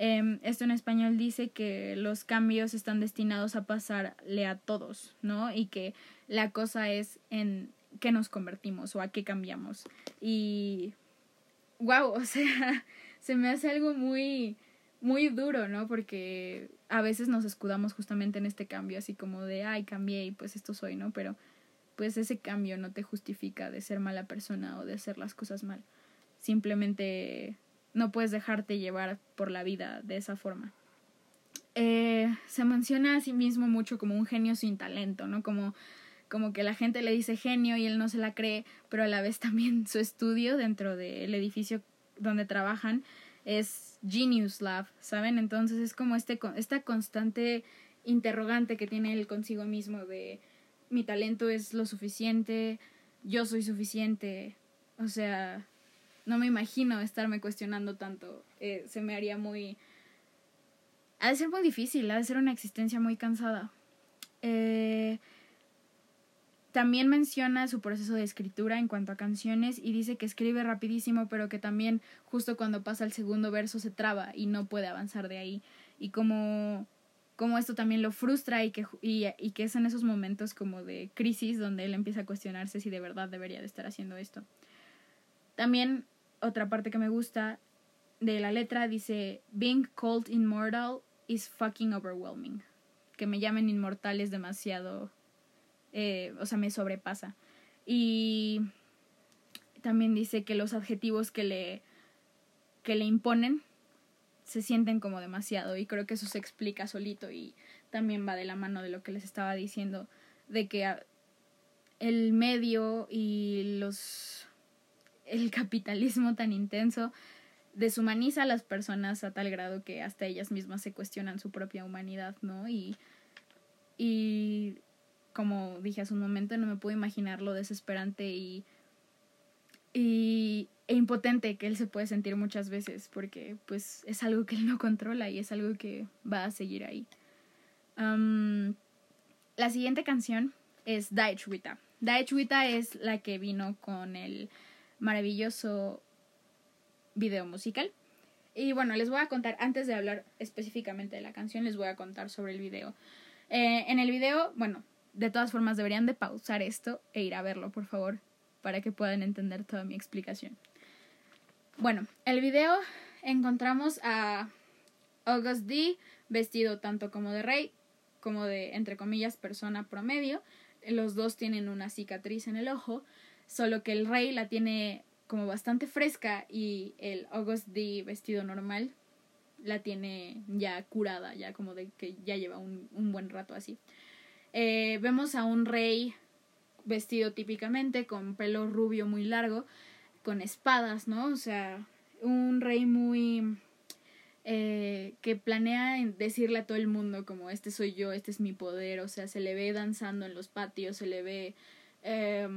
Em, esto en español dice que los cambios están destinados a pasarle a todos, ¿no? Y que la cosa es en qué nos convertimos o a qué cambiamos. Y, wow, o sea, se me hace algo muy, muy duro, ¿no? Porque a veces nos escudamos justamente en este cambio, así como de, ay, cambié y pues esto soy, ¿no? Pero pues ese cambio no te justifica de ser mala persona o de hacer las cosas mal. Simplemente no puedes dejarte llevar por la vida de esa forma. Eh, se menciona a sí mismo mucho como un genio sin talento, ¿no? Como, como que la gente le dice genio y él no se la cree, pero a la vez también su estudio dentro del edificio donde trabajan es Genius Lab, ¿saben? Entonces es como este, esta constante interrogante que tiene él consigo mismo de mi talento es lo suficiente, yo soy suficiente, o sea, no me imagino estarme cuestionando tanto. Eh, se me haría muy... Ha de ser muy difícil, ha de ser una existencia muy cansada. Eh, también menciona su proceso de escritura en cuanto a canciones y dice que escribe rapidísimo, pero que también justo cuando pasa el segundo verso se traba y no puede avanzar de ahí. Y como, como esto también lo frustra y que, y, y que es en esos momentos como de crisis donde él empieza a cuestionarse si de verdad debería de estar haciendo esto. También otra parte que me gusta de la letra dice, Being called immortal is fucking overwhelming. Que me llamen inmortal es demasiado, eh, o sea, me sobrepasa. Y también dice que los adjetivos que le, que le imponen se sienten como demasiado y creo que eso se explica solito y también va de la mano de lo que les estaba diciendo, de que el medio y los el capitalismo tan intenso deshumaniza a las personas a tal grado que hasta ellas mismas se cuestionan su propia humanidad, ¿no? Y, y como dije hace un momento, no me puedo imaginar lo desesperante y, y e impotente que él se puede sentir muchas veces, porque pues es algo que él no controla y es algo que va a seguir ahí. la siguiente canción es Daich Wita. es la que vino con el maravilloso video musical. Y bueno, les voy a contar, antes de hablar específicamente de la canción, les voy a contar sobre el video. Eh, en el video, bueno, de todas formas deberían de pausar esto e ir a verlo, por favor, para que puedan entender toda mi explicación. Bueno, el video encontramos a August D vestido tanto como de rey como de, entre comillas, persona promedio. Los dos tienen una cicatriz en el ojo solo que el rey la tiene como bastante fresca y el August D vestido normal la tiene ya curada, ya como de que ya lleva un, un buen rato así. Eh, vemos a un rey vestido típicamente con pelo rubio muy largo, con espadas, ¿no? O sea, un rey muy... Eh, que planea decirle a todo el mundo como este soy yo, este es mi poder, o sea, se le ve danzando en los patios, se le ve... Eh,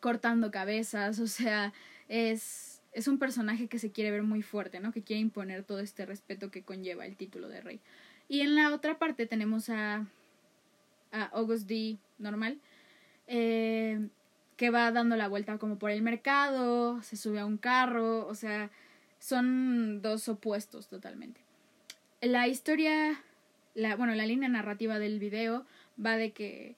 cortando cabezas, o sea, es, es un personaje que se quiere ver muy fuerte, ¿no? Que quiere imponer todo este respeto que conlleva el título de rey. Y en la otra parte tenemos a, a August D. normal, eh, que va dando la vuelta como por el mercado, se sube a un carro, o sea, son dos opuestos totalmente. La historia, la, bueno, la línea narrativa del video va de que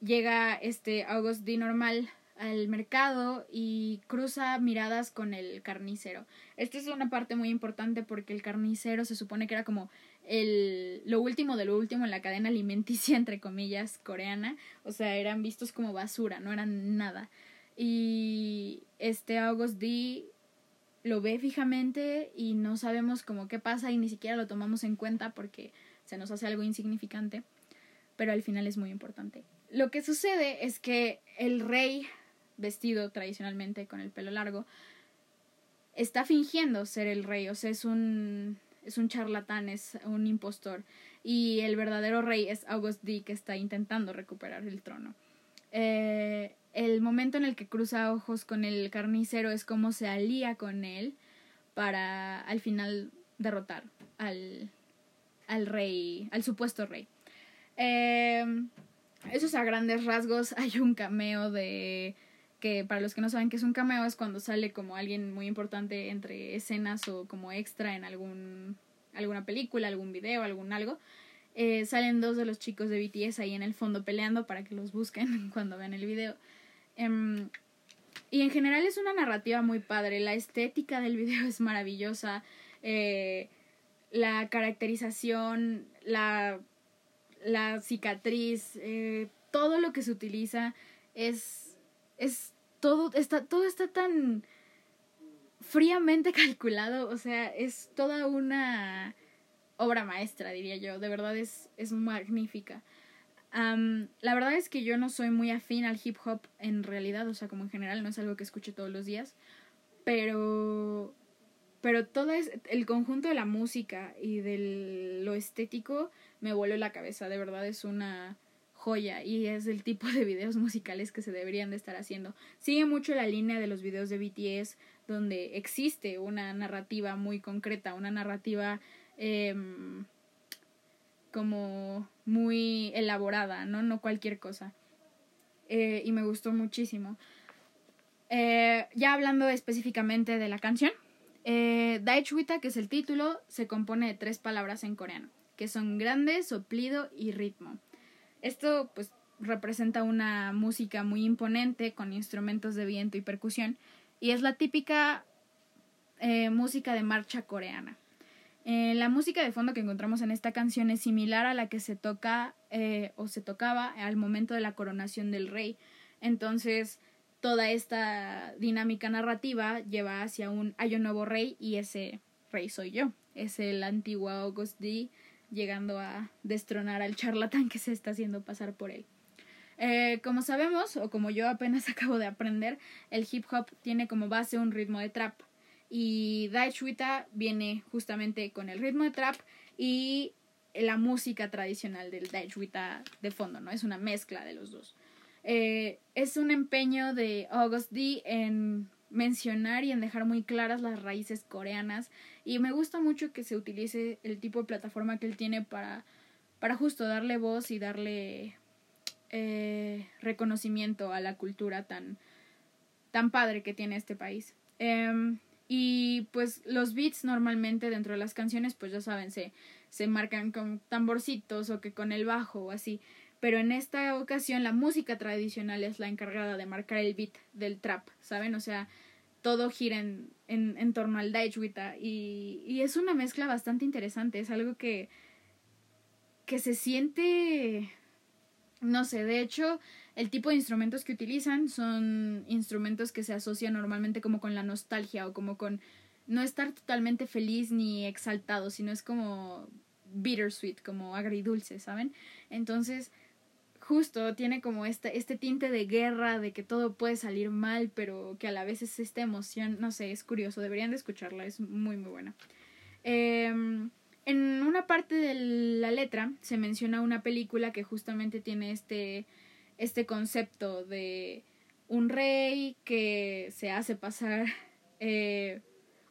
llega este August D. Normal al mercado y cruza miradas con el carnicero. Esta es una parte muy importante porque el carnicero se supone que era como el lo último de lo último en la cadena alimenticia entre comillas coreana, o sea, eran vistos como basura, no eran nada. Y este August D lo ve fijamente y no sabemos cómo qué pasa y ni siquiera lo tomamos en cuenta porque se nos hace algo insignificante, pero al final es muy importante. Lo que sucede es que el rey, vestido tradicionalmente con el pelo largo, está fingiendo ser el rey, o sea, es un, es un charlatán, es un impostor, y el verdadero rey es August D, que está intentando recuperar el trono. Eh, el momento en el que cruza ojos con el carnicero es como se alía con él para al final derrotar al, al rey, al supuesto rey. Eh, esos a grandes rasgos hay un cameo de que para los que no saben qué es un cameo es cuando sale como alguien muy importante entre escenas o como extra en algún alguna película, algún video, algún algo. Eh, salen dos de los chicos de BTS ahí en el fondo peleando para que los busquen cuando vean el video. Em, y en general es una narrativa muy padre. La estética del video es maravillosa. Eh, la caracterización, la la cicatriz, eh, todo lo que se utiliza es, es todo, está, todo está tan fríamente calculado, o sea, es toda una obra maestra, diría yo, de verdad es, es magnífica. la verdad es que yo no soy muy afín al hip hop en realidad, o sea, como en general no es algo que escuche todos los días, pero pero todo es el conjunto de la música y de lo estético me voló la cabeza, de verdad es una joya y es el tipo de videos musicales que se deberían de estar haciendo. Sigue mucho la línea de los videos de BTS donde existe una narrativa muy concreta, una narrativa em, como muy elaborada, ¿no? No cualquier cosa. Eh, y me gustó muchísimo. Eh, ya hablando específicamente de la canción, eh, que es el título, se compone de tres palabras en coreano, que son grande, soplido y ritmo. Esto pues representa una música muy imponente con instrumentos de viento y percusión y es la típica eh, música de marcha coreana. Eh, la música de fondo que encontramos en esta canción es similar a la que se toca eh, o se tocaba al momento de la coronación del rey. Entonces, toda esta dinámica narrativa lleva hacia un hay un nuevo rey y ese rey soy yo. Es el antiguo August D llegando a destronar al charlatán que se está haciendo pasar por él. Eh, como sabemos, o como yo apenas acabo de aprender, el hip hop tiene como base un ritmo de trap. Y Daechwita viene justamente con el ritmo de trap y la música tradicional del Daechwita de fondo, ¿no? Es una mezcla de los dos. Eh, es un empeño de August D en mencionar y en dejar muy claras las raíces coreanas y me gusta mucho que se utilice el tipo de plataforma que él tiene para, para justo darle voz y darle eh, reconocimiento a la cultura tan, tan padre que tiene este país. Em, y pues los beats normalmente dentro de las canciones pues ya saben se, se marcan con tamborcitos o que con el bajo o así pero en esta ocasión la música tradicional es la encargada de marcar el beat del trap, ¿saben? O sea, todo gira en, en, en torno al Daechwita y, y es una mezcla bastante interesante, es algo que, que se siente, no sé, de hecho, el tipo de instrumentos que utilizan son instrumentos que se asocian normalmente como con la nostalgia o como con no estar totalmente feliz ni exaltado, sino es como bittersweet, como agridulce, ¿saben? Entonces, justo tiene como este, este tinte de guerra, de que todo puede salir mal, pero que a la vez es esta emoción, no sé, es curioso, deberían de escucharla, es muy muy buena. Em, en una parte de la letra se menciona una película que justamente tiene este, este concepto de un rey que se hace pasar, eh,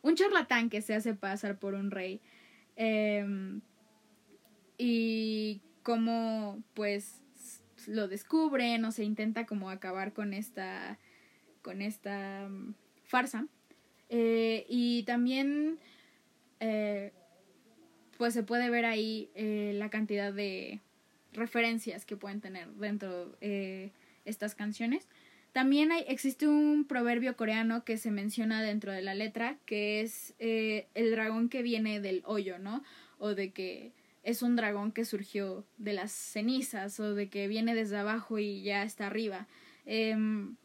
un charlatán que se hace pasar por un rey. Em, y cómo pues lo descubren o se intenta como acabar con esta con esta mm, farsa. Eh, y también eh, pues se puede ver ahí eh, la cantidad de referencias que pueden tener dentro de estas canciones. También hay, existe un proverbio coreano que se menciona dentro de la letra que es el dragón que viene del hoyo no o de que es un dragón que surgió de las cenizas o de que viene desde abajo y ya está arriba. Em,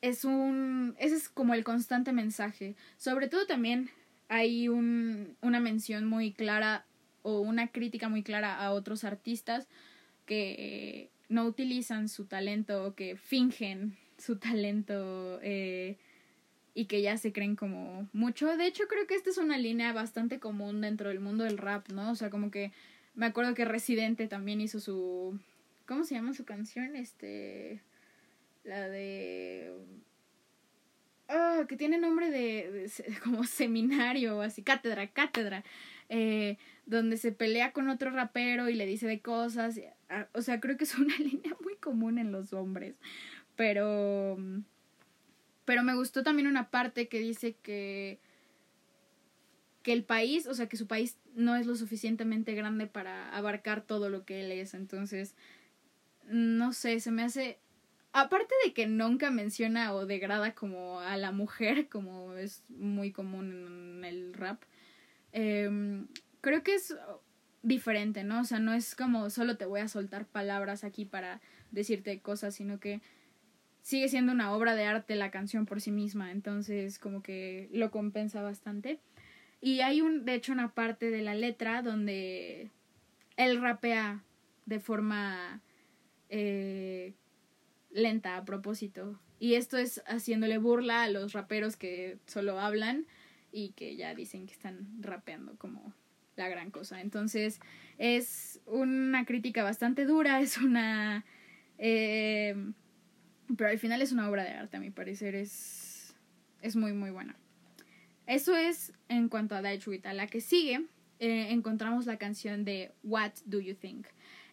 es un. Ese es como el constante mensaje. Sobre todo también hay un, una mención muy clara o una crítica muy clara a otros artistas que no utilizan su talento o que fingen su talento eh, y que ya se creen como mucho. De hecho, creo que esta es una línea bastante común dentro del mundo del rap, ¿no? O sea, como que me acuerdo que Residente también hizo su ¿cómo se llama su canción? Este la de ah, que tiene nombre de, como seminario o así, cátedra, cátedra. Eh, donde se pelea con otro rapero y le dice de cosas. Ah, o sea, creo que es una línea muy común en los hombres. Pero pero me gustó también una parte que dice que que el país, o sea, que su país no es lo suficientemente grande para abarcar todo lo que él es. Entonces, no sé, se me hace aparte de que nunca menciona o degrada como a la mujer, como es muy común en el rap, em, creo que es diferente, ¿no? O sea, no es como solo te voy a soltar palabras aquí para decirte cosas, sino que sigue siendo una obra de arte la canción por sí misma, entonces como que lo compensa bastante. Y hay un, de hecho, una parte de la letra donde él rapea de forma eh, lenta a propósito. Y esto es haciéndole burla a los raperos que solo hablan y que ya dicen que están rapeando como la gran cosa. Entonces es una crítica bastante dura, es una... Eh, pero al final es una obra de arte, a mi parecer. Es, es muy, muy buena. Eso es en cuanto a Dutch A la que sigue, eh, encontramos la canción de What Do You Think?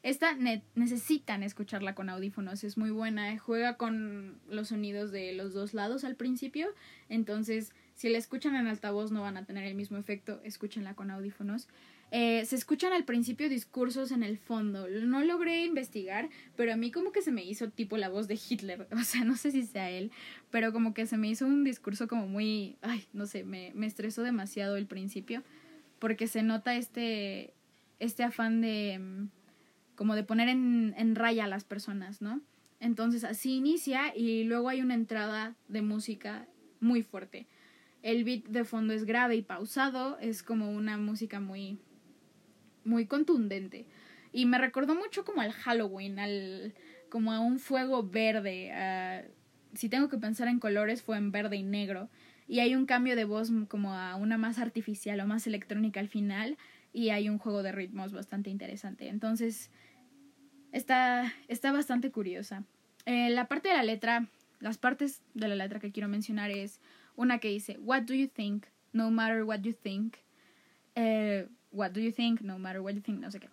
Esta necesitan escucharla con audífonos, es muy buena, juega con los sonidos de los dos lados al principio, entonces si la escuchan en altavoz no van a tener el mismo efecto, escúchenla con audífonos. Eh, se escuchan al principio discursos en el fondo. No logré investigar, pero a mí como que se me hizo tipo la voz de Hitler. O sea, no sé si sea él, pero como que se me hizo un discurso como muy... Ay, no sé, me, me estresó demasiado el principio. Porque se nota este, este afán de... Mm, como de poner en, en raya a las personas, ¿no? Entonces así inicia y luego hay una entrada de música muy fuerte. El beat de fondo es grave y pausado, es como una música muy muy contundente. Y me recordó mucho como al Halloween, al como a un fuego verde. si tengo que pensar en colores, fue en verde y negro. Y hay un cambio de voz como a una más artificial o más electrónica al final. Y hay un juego de ritmos bastante interesante. Entonces, está, está bastante curiosa. Eh, la parte de la letra, las partes de la letra que quiero mencionar es una que dice, What do you think? No matter what you think. Eh, what do you think, no matter what you think, no sé qué.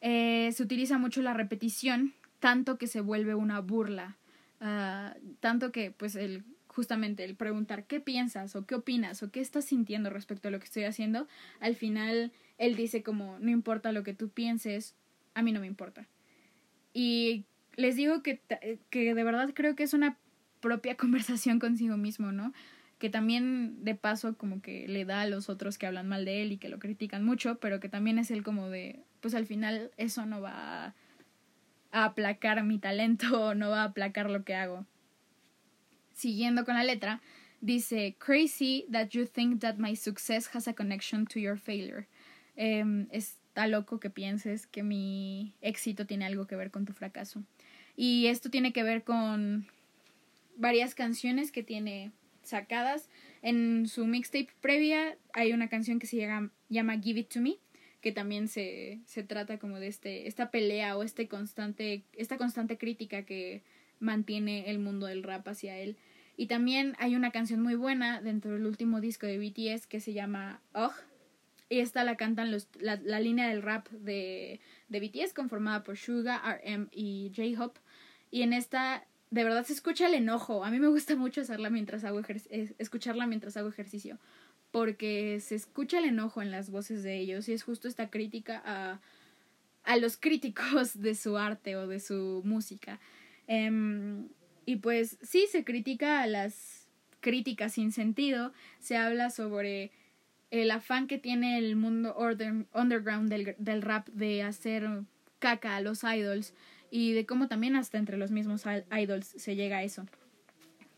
Eh, se utiliza mucho la repetición, tanto que se vuelve una burla, ah, tanto que pues el justamente el preguntar qué piensas o qué opinas o qué estás sintiendo respecto a lo que estoy haciendo, al final él dice como no importa lo que tú pienses, a mí no me importa. Y les digo que, que de verdad creo que es una propia conversación consigo mismo, ¿no? Que también de paso como que le da a los otros que hablan mal de él y que lo critican mucho, pero que también es él como de, pues al final eso no va a aplacar mi talento, no va a aplacar lo que hago. Siguiendo con la letra, dice, crazy that you think that my success has a connection to your failure. Eh, está loco que pienses que mi éxito tiene algo que ver con tu fracaso. Y esto tiene que ver con varias canciones que tiene sacadas. En su mixtape previa hay una canción que se llama, llama Give It To Me, que también se, se trata como de este, esta pelea o este constante, esta constante crítica que mantiene el mundo del rap hacia él. Y también hay una canción muy buena dentro del último disco de BTS que se llama Oh. Y esta la cantan los, la, la línea del rap de, de BTS conformada por Suga, RM y J-Hope. Y en esta de verdad se escucha el enojo. A mí me gusta mucho hacerla mientras hago escucharla mientras hago ejercicio. Porque se escucha el enojo en las voces de ellos. Y es justo esta crítica a, a los críticos de su arte o de su música. Em, y pues sí, se critica a las críticas sin sentido. Se habla sobre el afán que tiene el mundo underground del, del rap de hacer caca a los idols y de cómo también hasta entre los mismos idols se llega a eso.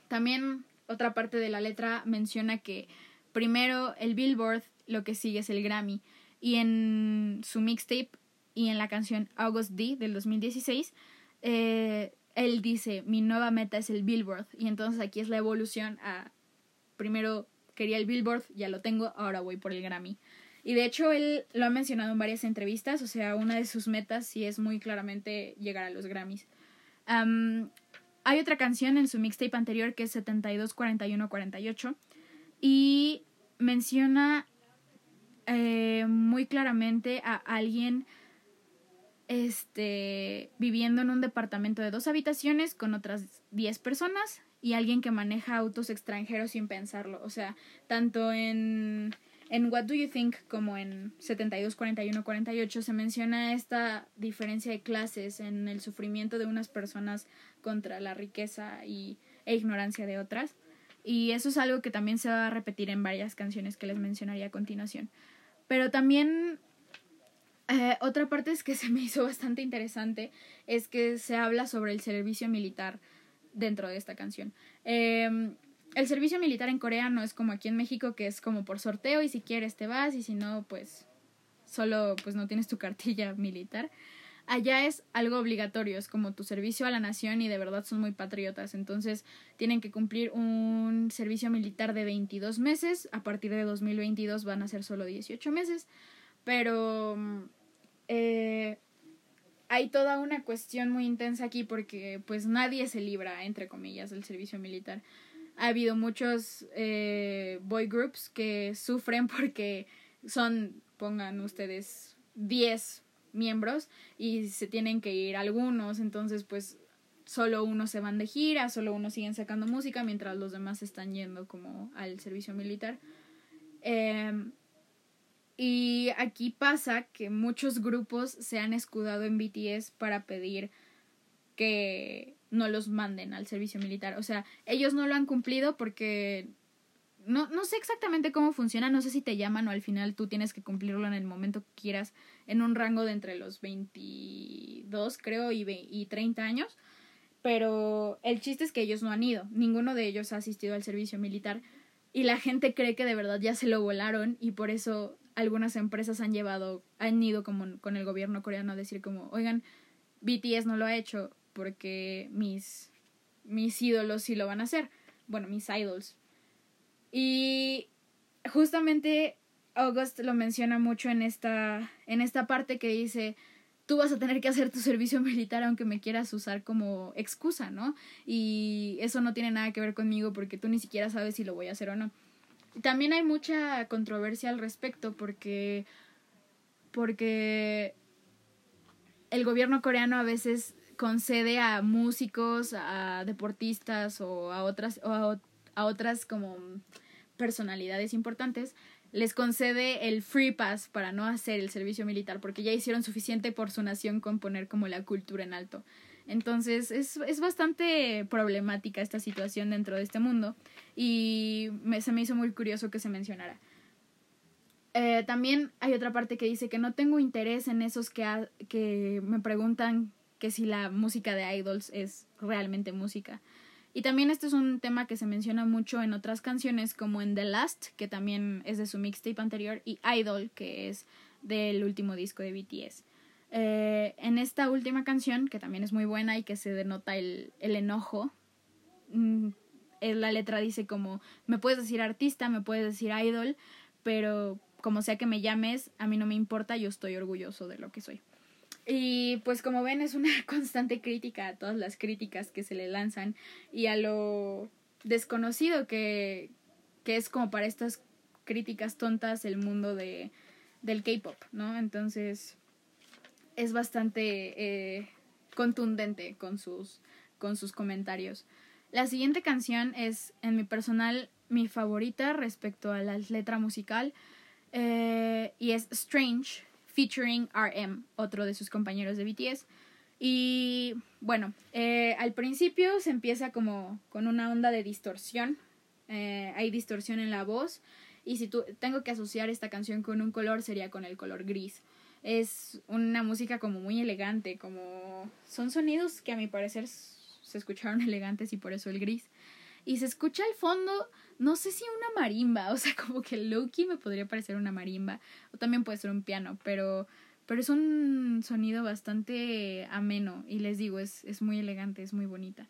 También otra parte de la letra menciona que primero el Billboard, lo que sigue es el Grammy. Y en su mixtape y en la canción August D del 2016, eh, él dice, mi nueva meta es el Billboard. Y entonces aquí es la evolución a, primero quería el Billboard, ya lo tengo, ahora voy por el Grammy. Y de hecho él lo ha mencionado en varias entrevistas, o sea, una de sus metas sí es muy claramente llegar a los Grammys. hay otra canción en su mixtape anterior que es 724148 y menciona eh, muy claramente a alguien este viviendo en un departamento de dos habitaciones con otras 10 personas y alguien que maneja autos extranjeros sin pensarlo. O sea, tanto en en What Do You Think como en 72, 41, 48 se menciona esta diferencia de clases en el sufrimiento de unas personas contra la riqueza y, e ignorancia de otras. Y eso es algo que también se va a repetir en varias canciones que les mencionaría a continuación. Pero también eh, otra parte es que se me hizo bastante interesante es que se habla sobre el servicio militar dentro de esta canción. Eh, el servicio militar en Corea no es como aquí en México, que es como por sorteo y si quieres te vas y si no, pues solo pues no tienes tu cartilla militar. Allá es algo obligatorio, es como tu servicio a la nación y de verdad son muy patriotas, entonces tienen que cumplir un servicio militar de 22 meses, a partir de 2022 van a ser solo 18 meses, pero eh, hay toda una cuestión muy intensa aquí porque pues nadie se libra, entre comillas, del servicio militar ha habido muchos eh, boy groups que sufren porque son, pongan ustedes, 10 miembros y se tienen que ir algunos, entonces pues solo unos se van de gira, solo unos siguen sacando música mientras los demás están yendo como al servicio militar. Em, y aquí pasa que muchos grupos se han escudado en BTS para pedir que no los manden al servicio militar. O sea, ellos no lo han cumplido porque no, no sé exactamente cómo funciona, no sé si te llaman o al final tú tienes que cumplirlo en el momento que quieras, en un rango de entre los 22 creo y, y 30 años. Pero el chiste es que ellos no han ido, ninguno de ellos ha asistido al servicio militar y la gente cree que de verdad ya se lo volaron y por eso algunas empresas han llevado, han ido como con el gobierno coreano a decir como, oigan, BTS no lo ha hecho, porque mis, mis ídolos sí lo van a hacer. Bueno, mis idols. Y justamente August lo menciona mucho en esta, en esta parte que dice, tú vas a tener que hacer tu servicio militar aunque me quieras usar como excusa, ¿no? Y eso no tiene nada que ver conmigo porque tú ni siquiera sabes si lo voy a hacer o no. También hay mucha controversia al respecto porque porque el gobierno coreano a veces concede a músicos, a deportistas o a otras, o a, otras como personalidades importantes, les concede el free pass para no hacer el servicio militar porque ya hicieron suficiente por su nación con poner como la cultura en alto. Entonces es, es bastante problemática esta situación dentro de este mundo y se me hizo muy curioso que se mencionara. Eh, también hay otra parte que dice que no tengo interés en esos que, que me preguntan que si la música de idols es realmente música. Y también este es un tema que se menciona mucho en otras canciones como en The Last, que también es de su mixtape anterior, y Idol, que es del último disco de BTS. Eh, en esta última canción, que también es muy buena y que se denota el, el enojo, mm, eh, la letra dice como, me puedes decir artista, me puedes decir idol, pero como sea que me llames, a mí no me importa, yo estoy orgulloso de lo que soy. Y pues como ven es una constante crítica a todas las críticas que se le lanzan y a lo desconocido que, que es como para estas críticas tontas el mundo de, del K-Pop, ¿no? Entonces es bastante eh, contundente con sus, con sus comentarios. La siguiente canción es, en mi personal, mi favorita respecto a la letra musical eh, y es Strange featuring RM, otro de sus compañeros de BTS. Y bueno, eh, al principio se empieza como con una onda de distorsión. Eh, hay distorsión en la voz. Y si tú, tengo que asociar esta canción con un color, sería con el color gris. Es una música como muy elegante, como son sonidos que a mi parecer se escucharon elegantes y por eso el gris. Y se escucha al fondo, no sé si una marimba, o sea, como que Loki me podría parecer una marimba, o también puede ser un piano, pero, pero es un sonido bastante ameno y les digo, es, es muy elegante, es muy bonita.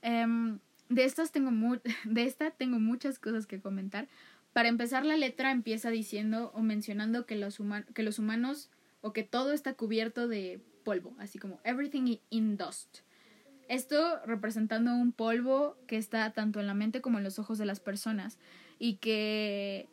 Em, de, estas tengo de esta tengo muchas cosas que comentar. Para empezar, la letra empieza diciendo o mencionando que los humanos o que todo está cubierto de polvo, así como everything in dust. Esto representando un polvo que está tanto en la mente como en los ojos de las personas y que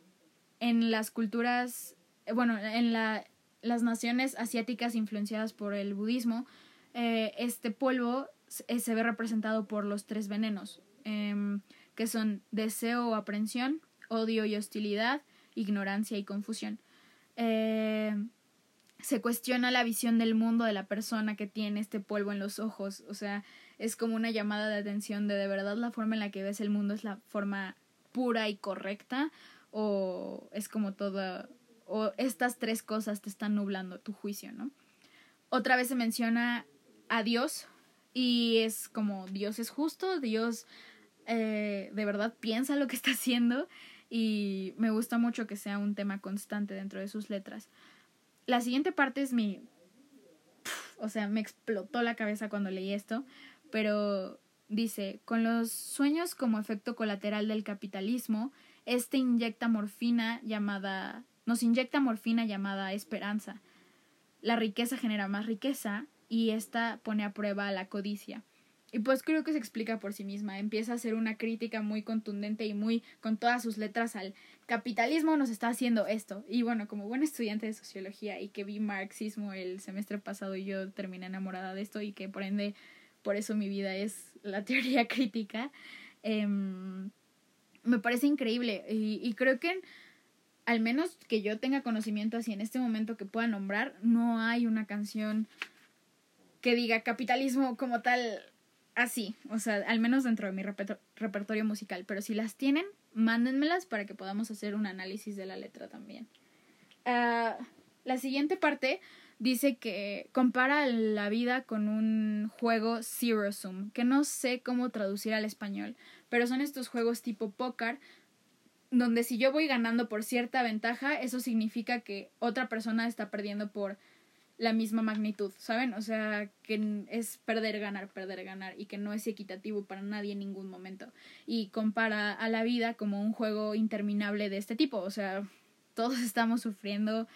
en las culturas, eh, bueno, en la, las naciones asiáticas influenciadas por el budismo, eh, este polvo eh, se ve representado por los tres venenos, em, que son deseo o aprensión, odio y hostilidad, ignorancia y confusión. se cuestiona la visión del mundo de la persona que tiene este polvo en los ojos, o sea, es como una llamada de atención de de verdad la forma en la que ves el mundo es la forma pura y correcta o es como toda o estas tres cosas te están nublando tu juicio, ¿no? Otra vez se menciona a Dios y es como Dios es justo, Dios eh, de verdad piensa lo que está haciendo y me gusta mucho que sea un tema constante dentro de sus letras. La siguiente parte es mi... O sea, me explotó la cabeza cuando leí esto pero dice, con los sueños como efecto colateral del capitalismo, este inyecta morfina llamada, nos inyecta morfina llamada esperanza. La riqueza genera más riqueza y esta pone a prueba la codicia. Y pues creo que se explica por sí misma. Empieza a hacer una crítica muy contundente y muy con todas sus letras al capitalismo nos está haciendo esto. Y bueno, como buen estudiante de sociología y que vi marxismo el semestre pasado y yo terminé enamorada de esto y que por ende por eso mi vida es la teoría crítica. Em, me parece increíble y, creo que al menos que yo tenga conocimiento así en este momento que pueda nombrar, no hay una canción que diga capitalismo como tal así, o sea, al menos dentro de mi repertorio musical, pero si las tienen, mándenmelas para que podamos hacer un análisis de la letra también. Ah, la siguiente parte dice que compara la vida con un juego Zero Sum, que no sé cómo traducir al español, pero son estos juegos tipo póker donde si yo voy ganando por cierta ventaja, eso significa que otra persona está perdiendo por la misma magnitud, ¿saben? O sea, que es perder, ganar, perder, ganar y que no es equitativo para nadie en ningún momento. Y compara a la vida como un juego interminable de este tipo, o sea, todos estamos sufriendo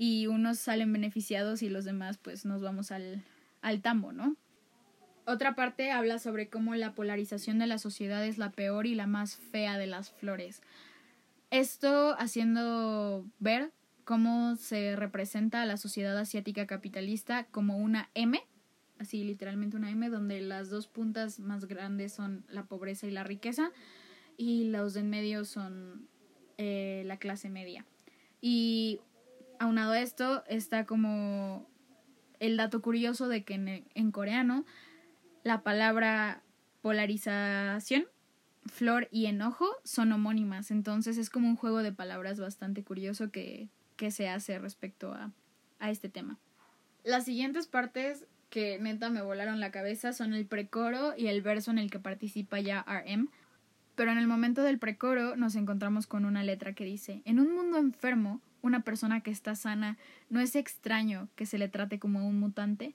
y unos salen beneficiados y los demás pues nos vamos al, al tambo, ¿no? Otra parte habla sobre cómo la polarización de la sociedad es la peor y la más fea de las flores. Esto haciendo ver cómo se representa a la sociedad asiática capitalista como una M, así literalmente una M, donde las dos puntas más grandes son la pobreza y la riqueza y los de en medio son eh, la clase media. Y aunado a esto está como el dato curioso de que en, coreano la palabra polarización, flor y enojo son homónimas. Entonces es como un juego de palabras bastante curioso que, que se hace respecto a, a este tema. Las siguientes partes que neta me volaron la cabeza son el precoro y el verso en el que participa ya RM. Pero en el momento del precoro nos encontramos con una letra que dice, en un mundo enfermo, una persona que está sana, no es extraño que se le trate como un mutante.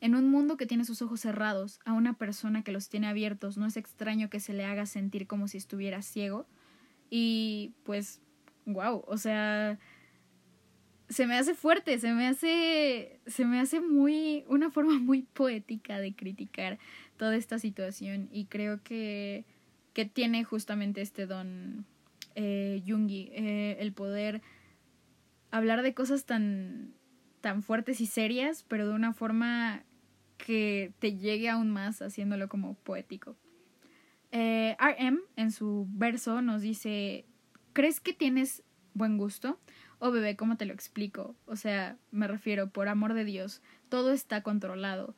En un mundo que tiene sus ojos cerrados, a una persona que los tiene abiertos, no es extraño que se le haga sentir como si estuviera ciego. Y pues, wow, o sea, se me hace fuerte, se me hace, se me hace muy, una forma muy poética de criticar toda esta situación y creo que, que tiene justamente este don eh, Jungi, eh, el poder hablar de cosas tan, tan fuertes y serias, pero de una forma que te llegue aún más haciéndolo como poético. Eh, RM en su verso nos dice, ¿crees que tienes buen gusto? Oh bebé, ¿cómo te lo explico? O sea, me refiero, por amor de Dios, todo está controlado.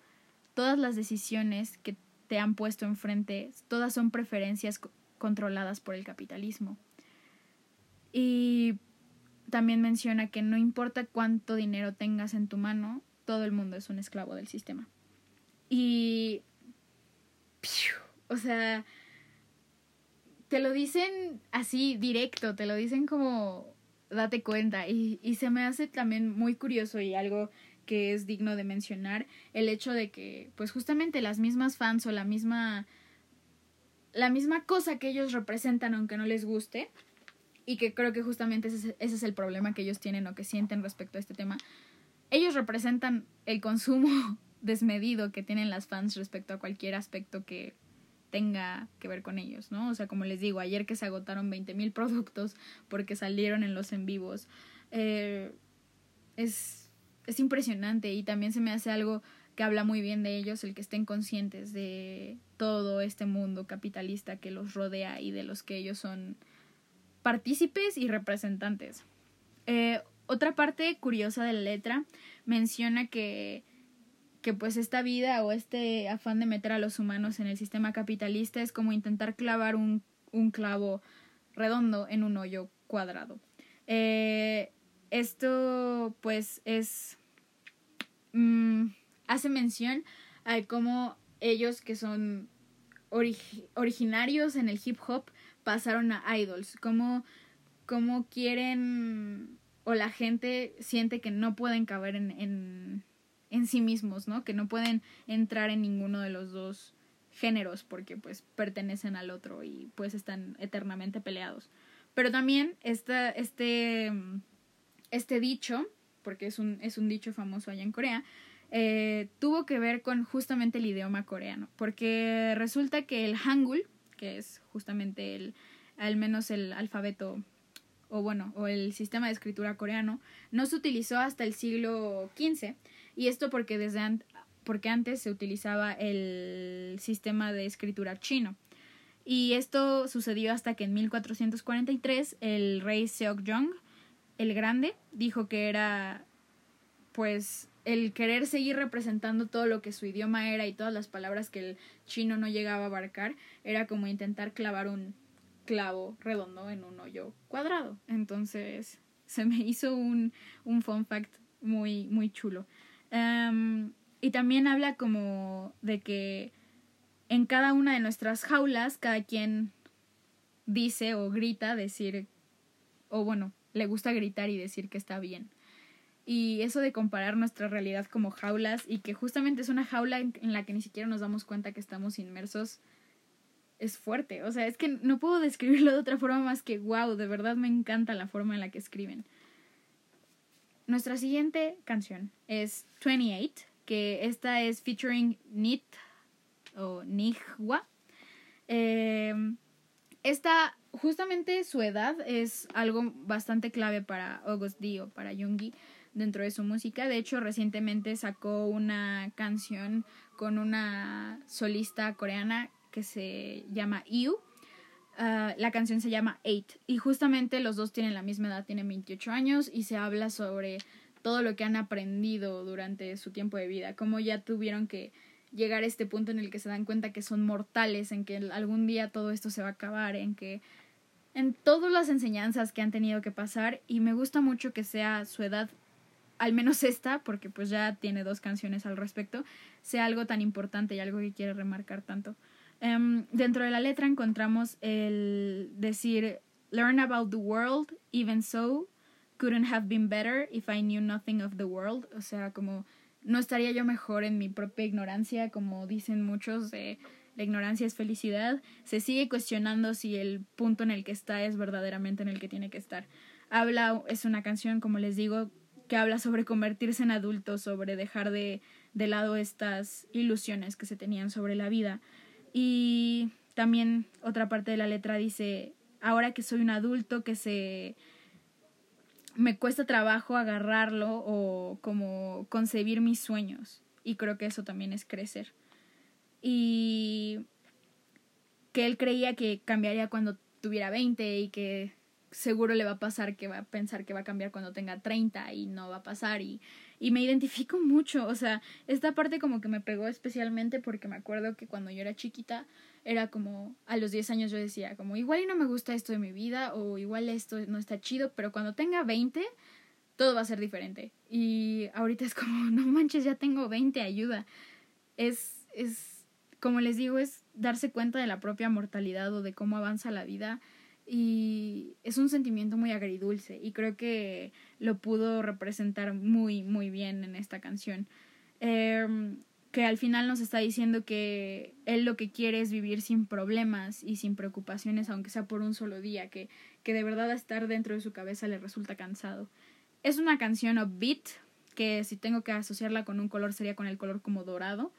Todas las decisiones que te han puesto enfrente, todas son preferencias controladas por el capitalismo. Y también menciona que no importa cuánto dinero tengas en tu mano, todo el mundo es un esclavo del sistema. Y... O sea, te lo dicen así directo, te lo dicen como date cuenta y, y se me hace también muy curioso y algo que es digno de mencionar el hecho de que pues justamente las mismas fans o la misma la misma cosa que ellos representan aunque no les guste y que creo que justamente ese, ese es el problema que ellos tienen o que sienten respecto a este tema ellos representan el consumo desmedido que tienen las fans respecto a cualquier aspecto que tenga que ver con ellos, ¿no? O sea, como les digo, ayer que se agotaron 20.000 productos porque salieron en los en vivos, eh, es, es impresionante y también se me hace algo que habla muy bien de ellos, el que estén conscientes de todo este mundo capitalista que los rodea y de los que ellos son partícipes y representantes. Eh, otra parte curiosa de la letra menciona que que pues esta vida o este afán de meter a los humanos en el sistema capitalista es como intentar clavar un, un clavo redondo en un hoyo cuadrado. Eh, esto pues es... Mm, hace mención a cómo ellos que son originarios en el hip hop pasaron a idols, cómo, cómo quieren o la gente siente que no pueden caber en, en sí mismos, ¿no? Que no pueden entrar en ninguno de los dos géneros porque pues pertenecen al otro y pues están eternamente peleados. Pero también esta, este, este dicho, porque es un, es un dicho famoso allá en Corea, eh, tuvo que ver con justamente el idioma coreano, porque resulta que el hangul, que es justamente el, al menos el alfabeto o bueno, o el sistema de escritura coreano, no se utilizó hasta el siglo XV y esto porque desde porque antes se utilizaba el sistema de escritura chino. Y esto sucedió hasta que en 1443 el rey Seokjong el Grande dijo que era pues el querer seguir representando todo lo que su idioma era y todas las palabras que el chino no llegaba a abarcar era como intentar clavar un clavo redondo en un hoyo cuadrado. Entonces se me hizo un, un fun fact muy, muy chulo. Em, y también habla como de que en cada una de nuestras jaulas cada quien dice o grita decir, o bueno, le gusta gritar y decir que está bien. Y eso de comparar nuestra realidad como jaulas y que justamente es una jaula en, la que ni siquiera nos damos cuenta que estamos inmersos es fuerte. O sea, es que no puedo describirlo de otra forma más que wow, de verdad me encanta la forma en la que escriben. Nuestra siguiente canción es 28, que esta es featuring Nit o Nihwa. Em, esta, justamente su edad es algo bastante clave para August Dio, para Yoongi dentro de su música. De hecho, recientemente sacó una canción con una solista coreana que se llama Yu. Ah, la canción se llama Eight. Y justamente los dos tienen la misma edad, tienen 28 años y se habla sobre todo lo que han aprendido durante su tiempo de vida, cómo ya tuvieron que llegar a este punto en el que se dan cuenta que son mortales, en que algún día todo esto se va a acabar, en que en todas las enseñanzas que han tenido que pasar. Y me gusta mucho que sea su edad al menos esta, porque pues ya tiene dos canciones al respecto, sea algo tan importante y algo que quiere remarcar tanto. Um, dentro de la letra encontramos el decir learn about the world, even so, couldn't have been better if I knew nothing of the world. O sea, como no estaría yo mejor en mi propia ignorancia, como dicen muchos la ignorancia es felicidad. Se sigue cuestionando si el punto en el que está es verdaderamente en el que tiene que estar. Habla, es una canción, como les digo, que habla sobre convertirse en adulto, sobre dejar de, de lado estas ilusiones que se tenían sobre la vida. Y también otra parte de la letra dice, ahora que soy un adulto, que se me cuesta trabajo agarrarlo o como concebir mis sueños. Y creo que eso también es crecer. Y que él creía que cambiaría cuando tuviera 20 y que seguro le va a pasar que va a pensar que va a cambiar cuando tenga 30 y no va a pasar. Y, y me identifico mucho, o sea, esta parte como que me pegó especialmente porque me acuerdo que cuando yo era chiquita era como a los 10 años yo decía como igual y no me gusta esto de mi vida o igual esto no está chido, pero cuando tenga 20 todo va a ser diferente. Y ahorita es como no manches, ya tengo 20, ayuda. Es es como les digo, es darse cuenta de la propia mortalidad o de cómo avanza la vida y es un sentimiento muy agridulce y creo que lo pudo representar muy muy bien en esta canción. Em, que al final nos está diciendo que él lo que quiere es vivir sin problemas y sin preocupaciones aunque sea por un solo día que, que de verdad estar dentro de su cabeza le resulta cansado. Es una canción upbeat que si tengo que asociarla con un color sería con el color como dorado.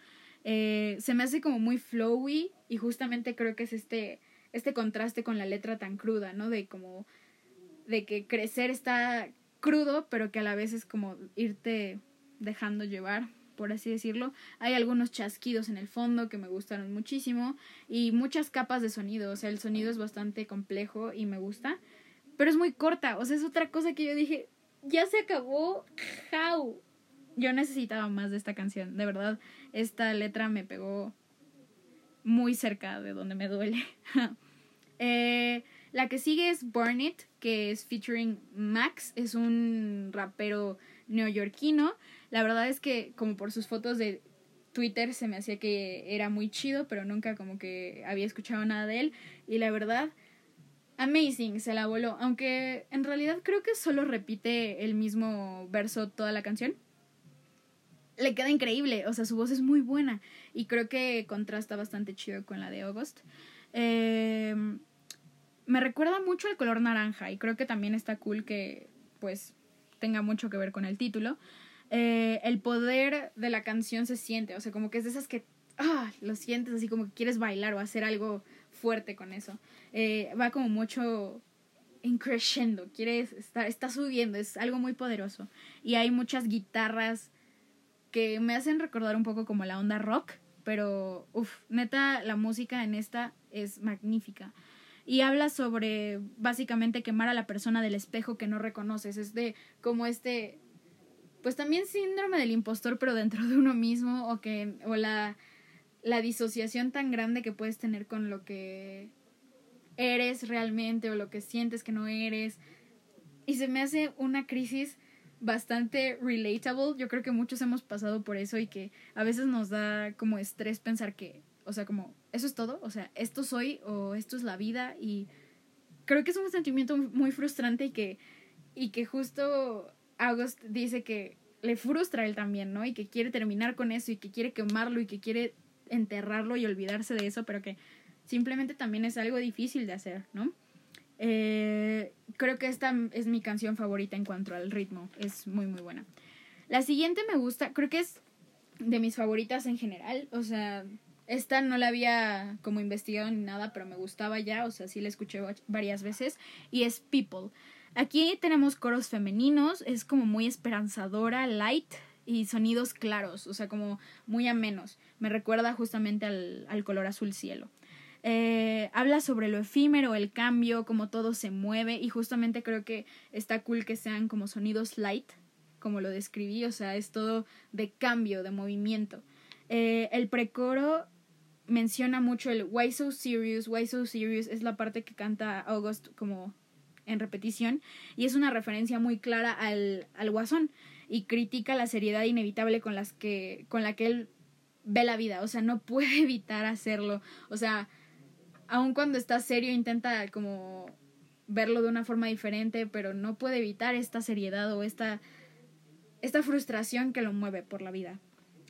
Eh, se me hace como muy flowy y justamente creo que es este este contraste con la letra tan cruda, ¿no? De como de que crecer está crudo, pero que a la vez es como irte dejando llevar, por así decirlo. Hay algunos chasquidos en el fondo que me gustaron muchísimo y muchas capas de sonido, o sea, el sonido es bastante complejo y me gusta, pero es muy corta, o sea, es otra cosa que yo dije, ya se acabó, how. Yo necesitaba más de esta canción, de verdad, esta letra me pegó muy cerca de donde me duele. Eh, la que sigue es Burn It, que es featuring Max, es un rapero neoyorquino. La verdad es que como por sus fotos de Twitter se me hacía que era muy chido, pero nunca como que había escuchado nada de él. Y la verdad, amazing, se la voló. Aunque en realidad creo que solo repite el mismo verso toda la canción. Le queda increíble, o sea, su voz es muy buena y creo que contrasta bastante chido con la de August. Eh, me recuerda mucho el color naranja y creo que también está cool que pues tenga mucho que ver con el título. Eh, el poder de la canción se siente, o sea, como que es de esas que ah, lo sientes así como que quieres bailar o hacer algo fuerte con eso. Eh, va como mucho increciendo, quieres estar, está subiendo, es algo muy poderoso. Y hay muchas guitarras que me hacen recordar un poco como la onda rock, pero uff, neta, la música en esta es magnífica y habla sobre básicamente quemar a la persona del espejo que no reconoces. Es de como este, pues también síndrome del impostor, pero dentro de uno mismo, o que, o la, la disociación tan grande que puedes tener con lo que eres realmente o lo que sientes que no eres. Y se me hace una crisis bastante relatable. Yo creo que muchos hemos pasado por eso y que a veces nos da como estrés pensar que o sea, como, eso es todo, o sea, esto soy o esto es la vida y creo que es un sentimiento muy frustrante y que, y que justo August dice que le frustra a él también, ¿no? Y que quiere terminar con eso y que quiere quemarlo y que quiere enterrarlo y olvidarse de eso, pero que simplemente también es algo difícil de hacer, ¿no? Eh, creo que esta es mi canción favorita en cuanto al ritmo, es muy muy buena. La siguiente me gusta, creo que es de mis favoritas en general, o sea, esta no la había como investigado ni nada, pero me gustaba ya, o sea, sí la escuché varias veces. Y es People. Aquí tenemos coros femeninos, es como muy esperanzadora, light y sonidos claros, o sea, como muy amenos. Me recuerda justamente al, al color azul cielo. Eh, habla sobre lo efímero, el cambio, cómo todo se mueve y justamente creo que está cool que sean como sonidos light, como lo describí, o sea, es todo de cambio, de movimiento. Eh, el precoro menciona mucho el Why So Serious, Why So Serious es la parte que canta August como en repetición y es una referencia muy clara al, al guasón y critica la seriedad inevitable con las que con la que él ve la vida, o sea, no puede evitar hacerlo, o sea, aun cuando está serio intenta como verlo de una forma diferente, pero no puede evitar esta seriedad o esta esta frustración que lo mueve por la vida.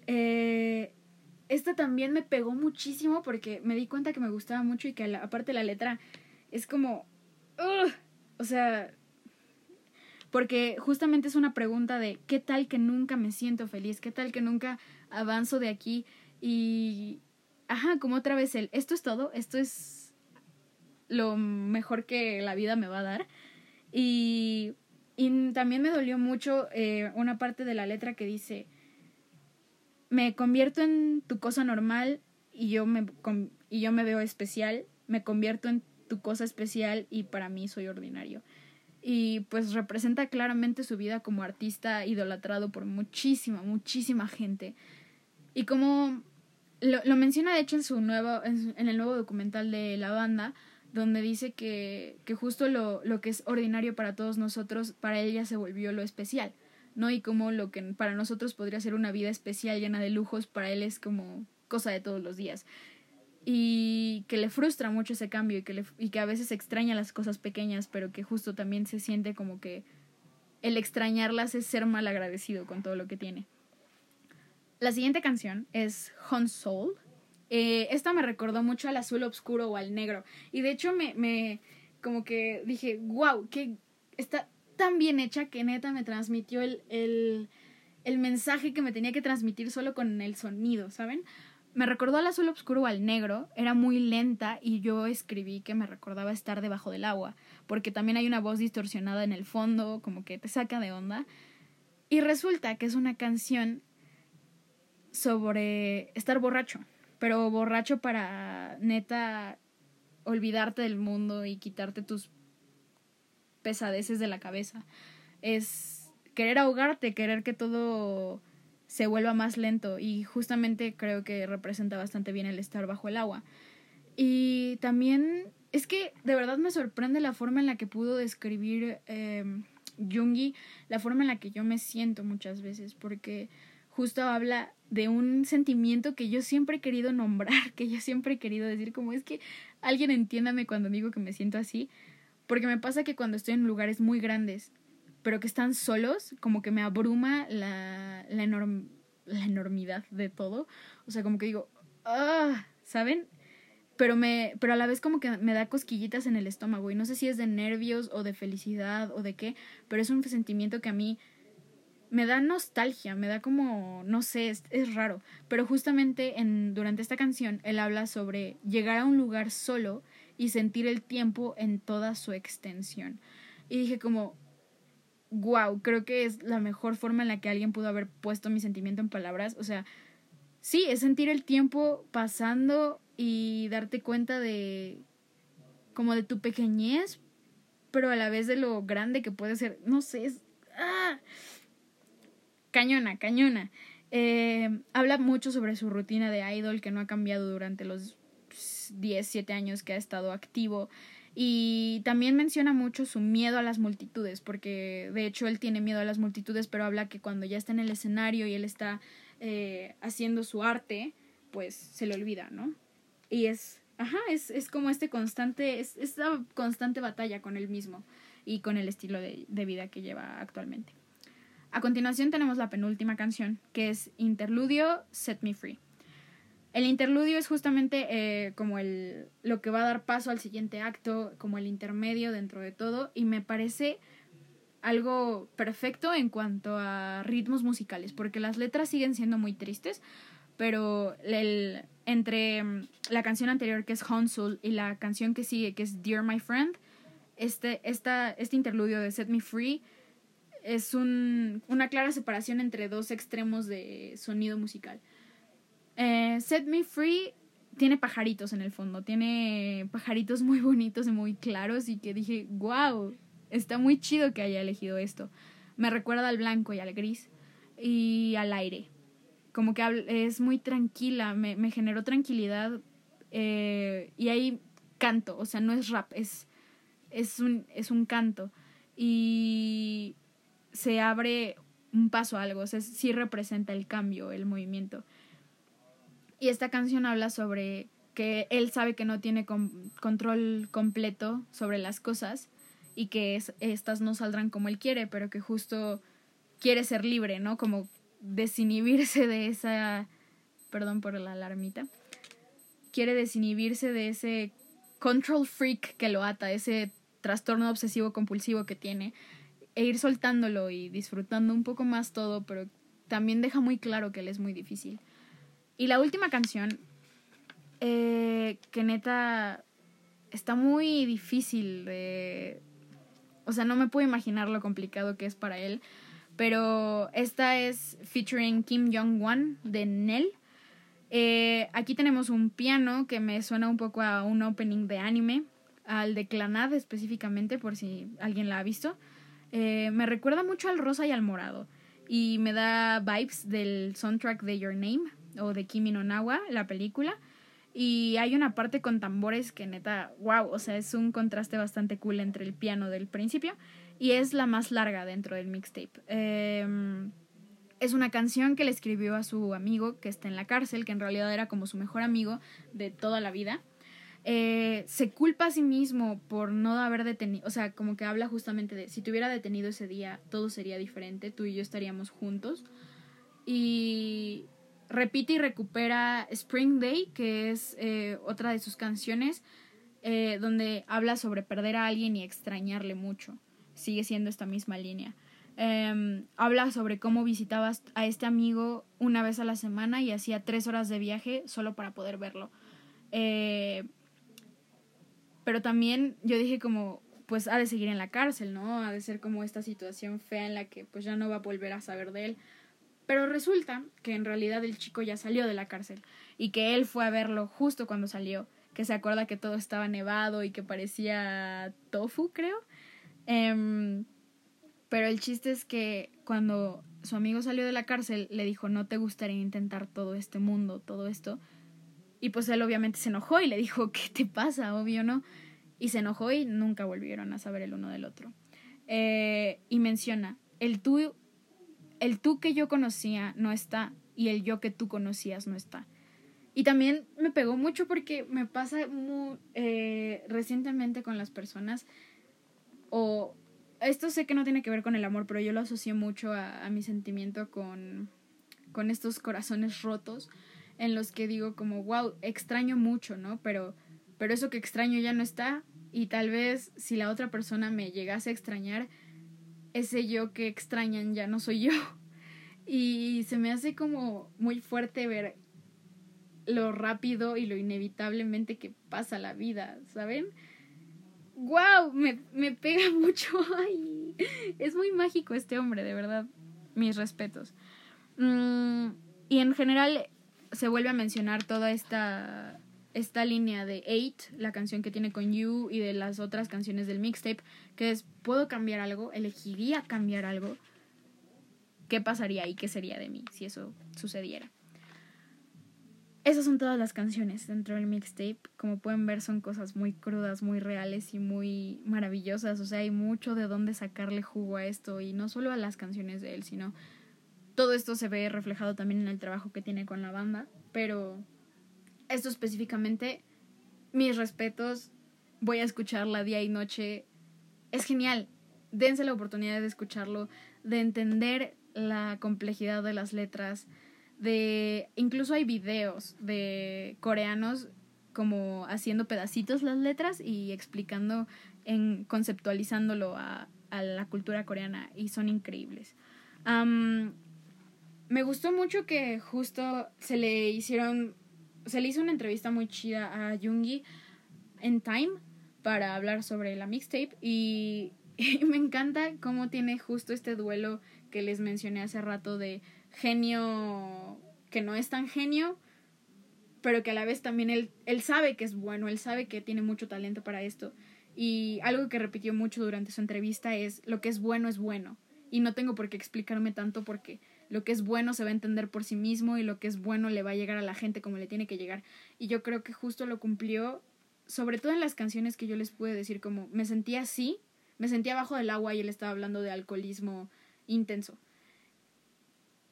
Eh, esta también me pegó muchísimo porque me di cuenta que me gustaba mucho y que aparte la letra es como... o sea, porque justamente es una pregunta de qué tal que nunca me siento feliz, qué tal que nunca avanzo de aquí y, ajá, como otra vez el, esto es todo, esto es lo mejor que la vida me va a dar. Y, y también me dolió mucho eh, una parte de la letra que dice, me convierto en tu cosa normal y yo me, y yo me veo especial, me convierto en tu cosa especial y para mí soy ordinario. Y pues representa claramente su vida como artista idolatrado por muchísima, muchísima gente. Y como lo, lo menciona de hecho en su nuevo, en, el nuevo documental de la banda, donde dice que, que justo lo, lo que es ordinario para todos nosotros, para ella se volvió lo especial. ¿No? Y como lo que para nosotros podría ser una vida especial llena de lujos, para él es como cosa de todos los días. Y que le frustra mucho ese cambio y que, le, y que a veces extraña las cosas pequeñas, pero que justo también se siente como que el extrañarlas es ser mal agradecido con todo lo que tiene. La siguiente canción es Hun Soul. Eh, esta me recordó mucho al azul oscuro o al negro. Y de hecho me, me como que dije, wow, que está tan bien hecha que neta me transmitió el, el, el mensaje que me tenía que transmitir solo con el sonido, ¿saben? Me recordó al azul oscuro o al negro, era muy lenta y yo escribí que me recordaba estar debajo del agua, porque también hay una voz distorsionada en el fondo, como que te saca de onda. Y resulta que es una canción sobre estar borracho, pero borracho para neta olvidarte del mundo y quitarte tus pesadeces de la cabeza. Es querer ahogarte, querer que todo se vuelva más lento y justamente creo que representa bastante bien el estar bajo el agua. Y también es que de verdad me sorprende la forma en la que pudo describir eh, Jungi, la forma en la que yo me siento muchas veces, porque justo habla de un sentimiento que yo siempre he querido nombrar, que yo siempre he querido decir, como es que alguien entiéndame cuando digo que me siento así, porque me pasa que cuando estoy en lugares muy grandes, pero que están solos, como que me abruma la, la, la enormidad de todo. O sea, como que digo, ah, ¿saben? Pero, me, pero a la vez como que me da cosquillitas en el estómago y no sé si es de nervios o de felicidad o de qué, pero es un sentimiento que a mí me da nostalgia, me da como, no sé, es, es, raro. Pero justamente en, durante esta canción él habla sobre llegar a un lugar solo y sentir el tiempo en toda su extensión. Y dije como, wow, creo que es la mejor forma en la que alguien pudo haber puesto mi sentimiento en palabras. O sea, sí, es sentir el tiempo pasando y darte cuenta de como de tu pequeñez, pero a la vez de lo grande que puede ser. No sé, es... ¡ah! Cañona, cañona. Eh, habla mucho sobre su rutina de idol que no ha cambiado durante los 10, 7 años que ha estado activo. Y también menciona mucho su miedo a las multitudes, porque de hecho él tiene miedo a las multitudes, pero habla que cuando ya está en el escenario y él está eh, haciendo su arte, pues se le olvida, ¿no? Y es, ajá, es, es como este constante, es esta constante batalla con él mismo y con el estilo de, de vida que lleva actualmente. A continuación tenemos la penúltima canción, que es Interludio Set Me Free. El interludio es justamente eh, como el, lo que va a dar paso al siguiente acto, como el intermedio dentro de todo, y me parece algo perfecto en cuanto a ritmos musicales, porque las letras siguen siendo muy tristes, pero el, entre mm, la canción anterior que es Hansul y la canción que sigue que es Dear My Friend, este, esta, este interludio de Set Me Free es un, una clara separación entre dos extremos de sonido musical. Eh, Set Me Free tiene pajaritos en el fondo, tiene pajaritos muy bonitos y muy claros y que dije, wow, está muy chido que haya elegido esto. Me recuerda al blanco y al gris y al aire. Como que es muy tranquila, me, generó tranquilidad eh, y hay canto, o sea, no es rap, es, es, un, es un canto. Y se abre un paso a algo, o sea, sí representa el cambio, el movimiento. Y esta canción habla sobre que él sabe que no tiene control completo sobre las cosas y que es, estas no saldrán como él quiere, pero que justo quiere ser libre, ¿no? Como desinhibirse de esa... Perdón por la alarmita. Quiere desinhibirse de ese control freak que lo ata, ese trastorno obsesivo compulsivo que tiene. e ir soltándolo y disfrutando un poco más todo, pero también deja muy claro que él es muy difícil. Y la última canción, eh, que neta está muy difícil de... O sea, no me puedo imaginar lo complicado que es para él. Pero esta es featuring Kim Jong-wan de Nell. Eh, aquí tenemos un piano que me suena un poco a un opening de anime, al de Clanad específicamente, por si alguien la ha visto. Eh, me recuerda mucho al rosa y al morado. Y me da vibes del soundtrack de Your Name o de Kimi no Nawa, la película. Y hay una parte con tambores que neta, wow, o sea, es un contraste bastante cool entre el piano del principio y es la más larga dentro del mixtape. Em, es una canción que le escribió a su amigo que está en la cárcel, que en realidad era como su mejor amigo de toda la vida. Eh, se culpa a sí mismo por no haber detenido, o sea, como que habla justamente de si te hubiera detenido ese día, todo sería diferente, tú y yo estaríamos juntos. Y repite y recupera Spring Day, que es eh, otra de sus canciones, eh, donde habla sobre perder a alguien y extrañarle mucho. Sigue siendo esta misma línea. Em, habla sobre cómo visitabas a este amigo una vez a la semana y hacía tres horas de viaje solo para poder verlo. Eh, pero también yo dije como, pues ha de seguir en la cárcel, ¿no? Ha de ser como esta situación fea en la que pues ya no va a volver a saber de él. Pero resulta que en realidad el chico ya salió de la cárcel y que él fue a verlo justo cuando salió, que se acuerda que todo estaba nevado y que parecía tofu, creo. Em, pero el chiste es que cuando su amigo salió de la cárcel, le dijo, no te gustaría intentar todo este mundo, todo esto. Y pues él obviamente se enojó y le dijo, ¿qué te pasa? Obvio, ¿no? Y se enojó y nunca volvieron a saber el uno del otro. Eh, y menciona, el tú el tú que yo conocía no está y el yo que tú conocías no está. Y también me pegó mucho porque me pasa muy, eh, recientemente con las personas, o esto sé que no tiene que ver con el amor, pero yo lo asocié mucho a, mi sentimiento con, con estos corazones rotos en los que digo como, wow, extraño mucho, ¿no? Pero, pero eso que extraño ya no está y tal vez si la otra persona me llegase a extrañar, ese yo que extrañan ya no soy yo. Y se me hace como muy fuerte ver lo rápido y lo inevitablemente que pasa la vida, ¿saben? ¡Wow! Me, me pega mucho. Ay, es muy mágico este hombre, de verdad. Mis respetos. Mm, y en general se vuelve a mencionar toda esta esta línea de Eight, la canción que tiene con You y de las otras canciones del mixtape, que es, ¿puedo cambiar algo? ¿Elegiría cambiar algo? ¿Qué pasaría y qué sería de mí si eso sucediera? Esas son todas las canciones dentro del mixtape. Como pueden ver, son cosas muy crudas, muy reales y muy maravillosas. O sea, hay mucho de dónde sacarle jugo a esto. Y no solo a las canciones de él, sino todo esto se ve reflejado también en el trabajo que tiene con la banda. Pero esto específicamente, mis respetos, voy a escucharla día y noche. Es genial. Dense la oportunidad de escucharlo, de entender la complejidad de las letras, de incluso hay videos de coreanos como haciendo pedacitos las letras y explicando en conceptualizándolo a, a la cultura coreana y son increíbles. me gustó mucho que justo se le hicieron se le hizo una entrevista muy chida a Jungi en Time para hablar sobre la mixtape y, me encanta cómo tiene justo este duelo que les mencioné hace rato de genio que no es tan genio, pero que a la vez también él, él sabe que es bueno, él sabe que tiene mucho talento para esto. Y algo que repitió mucho durante su entrevista es lo que es bueno es bueno. Y no tengo por qué explicarme tanto porque lo que es bueno se va a entender por sí mismo y lo que es bueno le va a llegar a la gente como le tiene que llegar. Y yo creo que justo lo cumplió, sobre todo en las canciones que yo les pude decir como me sentía así, me sentía abajo del agua y él estaba hablando de alcoholismo intenso.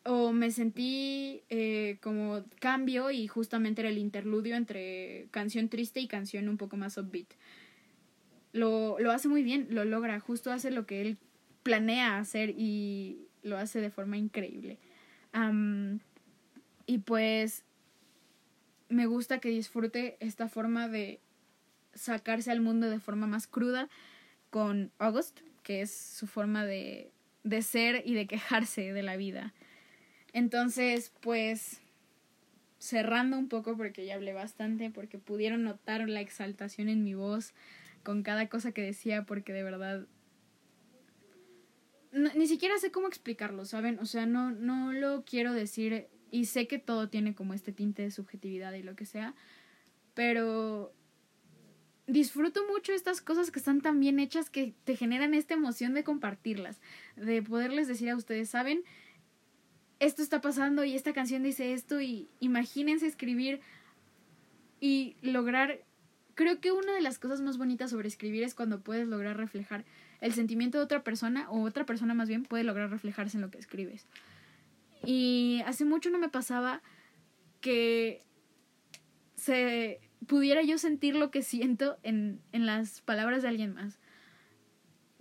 O me sentí eh, como cambio y justamente era el interludio entre canción triste y canción un poco más upbeat. Lo, lo hace muy bien, lo logra, justo hace lo que él planea hacer y lo hace de forma increíble. y pues me gusta que disfrute esta forma de sacarse al mundo de forma más cruda con August, que es su forma de, de ser y de quejarse de la vida. Entonces, pues, cerrando un poco porque ya hablé bastante, porque pudieron notar la exaltación en mi voz con cada cosa que decía, porque de verdad ni siquiera sé cómo explicarlo, ¿saben? O sea, no, no lo quiero decir y sé que todo tiene como este tinte de subjetividad y lo que sea, pero disfruto mucho estas cosas que están tan bien hechas que te generan esta emoción de compartirlas, de poderles decir a ustedes, ¿saben? Esto está pasando y esta canción dice esto y imagínense escribir y lograr... Creo que una de las cosas más bonitas sobre escribir es cuando puedes lograr reflejar el sentimiento de otra persona o otra persona más bien puede lograr reflejarse en lo que escribes. Y hace mucho no me pasaba que se pudiera yo sentir lo que siento en, en las palabras de alguien más.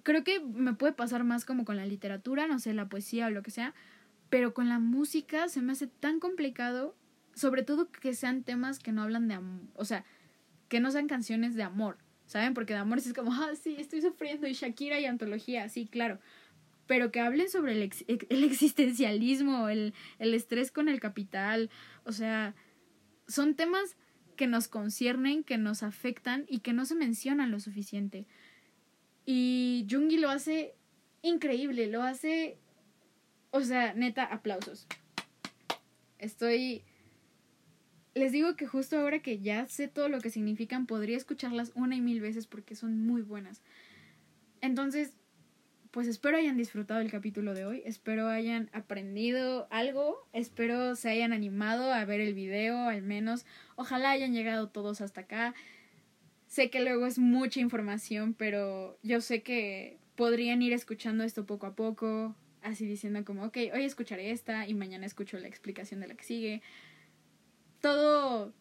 Creo que me puede pasar más como con la literatura, no sé, la poesía o lo que sea, pero con la música se me hace tan complicado, sobre todo que sean temas que no hablan de amor, o sea, que no sean canciones de amor, ¿saben? Porque de amor es como, ah, sí, estoy sufriendo, y Shakira y antología, sí, claro. Pero que hablen sobre el, el existencialismo, el, el estrés con el capital, o sea, son temas que nos conciernen, que nos afectan y que no se mencionan lo suficiente. Y Jungi lo hace increíble, lo hace, o sea, neta, aplausos. Estoy les digo que justo ahora que ya sé todo lo que significan, podría escucharlas una y mil veces porque son muy buenas. Entonces, pues espero hayan disfrutado el capítulo de hoy, espero hayan aprendido algo, espero se hayan animado a ver el video al menos, ojalá hayan llegado todos hasta acá. Sé que luego es mucha información, pero yo sé que podrían ir escuchando esto poco a poco, así diciendo como, ok, hoy escucharé esta y mañana escucho la explicación de la que sigue todo,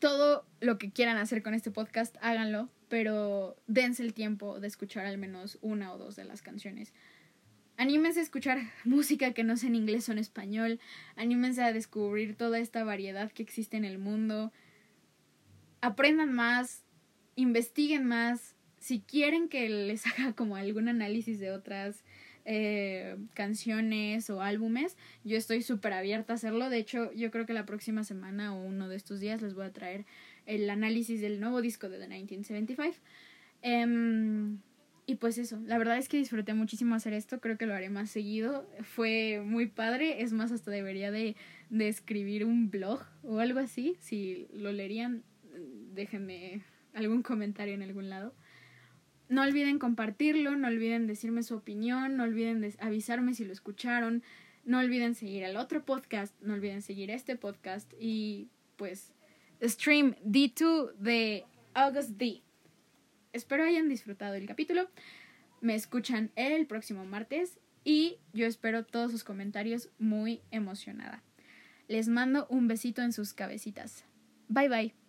todo lo que quieran hacer con este podcast, háganlo, pero dense el tiempo de escuchar al menos una o dos de las canciones. Anímense a escuchar música que no sea en inglés o en español. Anímense a descubrir toda esta variedad que existe en el mundo. Aprendan más, investiguen más. Si quieren que les haga como algún análisis de otras eh, canciones o álbumes, yo estoy súper abierta a hacerlo. De hecho, yo creo que la próxima semana o uno de estos días les voy a traer el análisis del nuevo disco de The 1975. Em, y pues eso, la verdad es que disfruté muchísimo hacer esto, creo que lo haré más seguido. Fue muy padre, es más, hasta debería de, de escribir un blog o algo así. Si lo leerían, déjenme algún comentario en algún lado. No olviden compartirlo, no olviden decirme su opinión, no olviden avisarme si lo escucharon, no olviden seguir al otro podcast, no olviden seguir este podcast y pues stream D2 de August D. Espero hayan disfrutado el capítulo. Me escuchan el próximo martes y yo espero todos sus comentarios muy emocionada. Les mando un besito en sus cabecitas. Bye bye.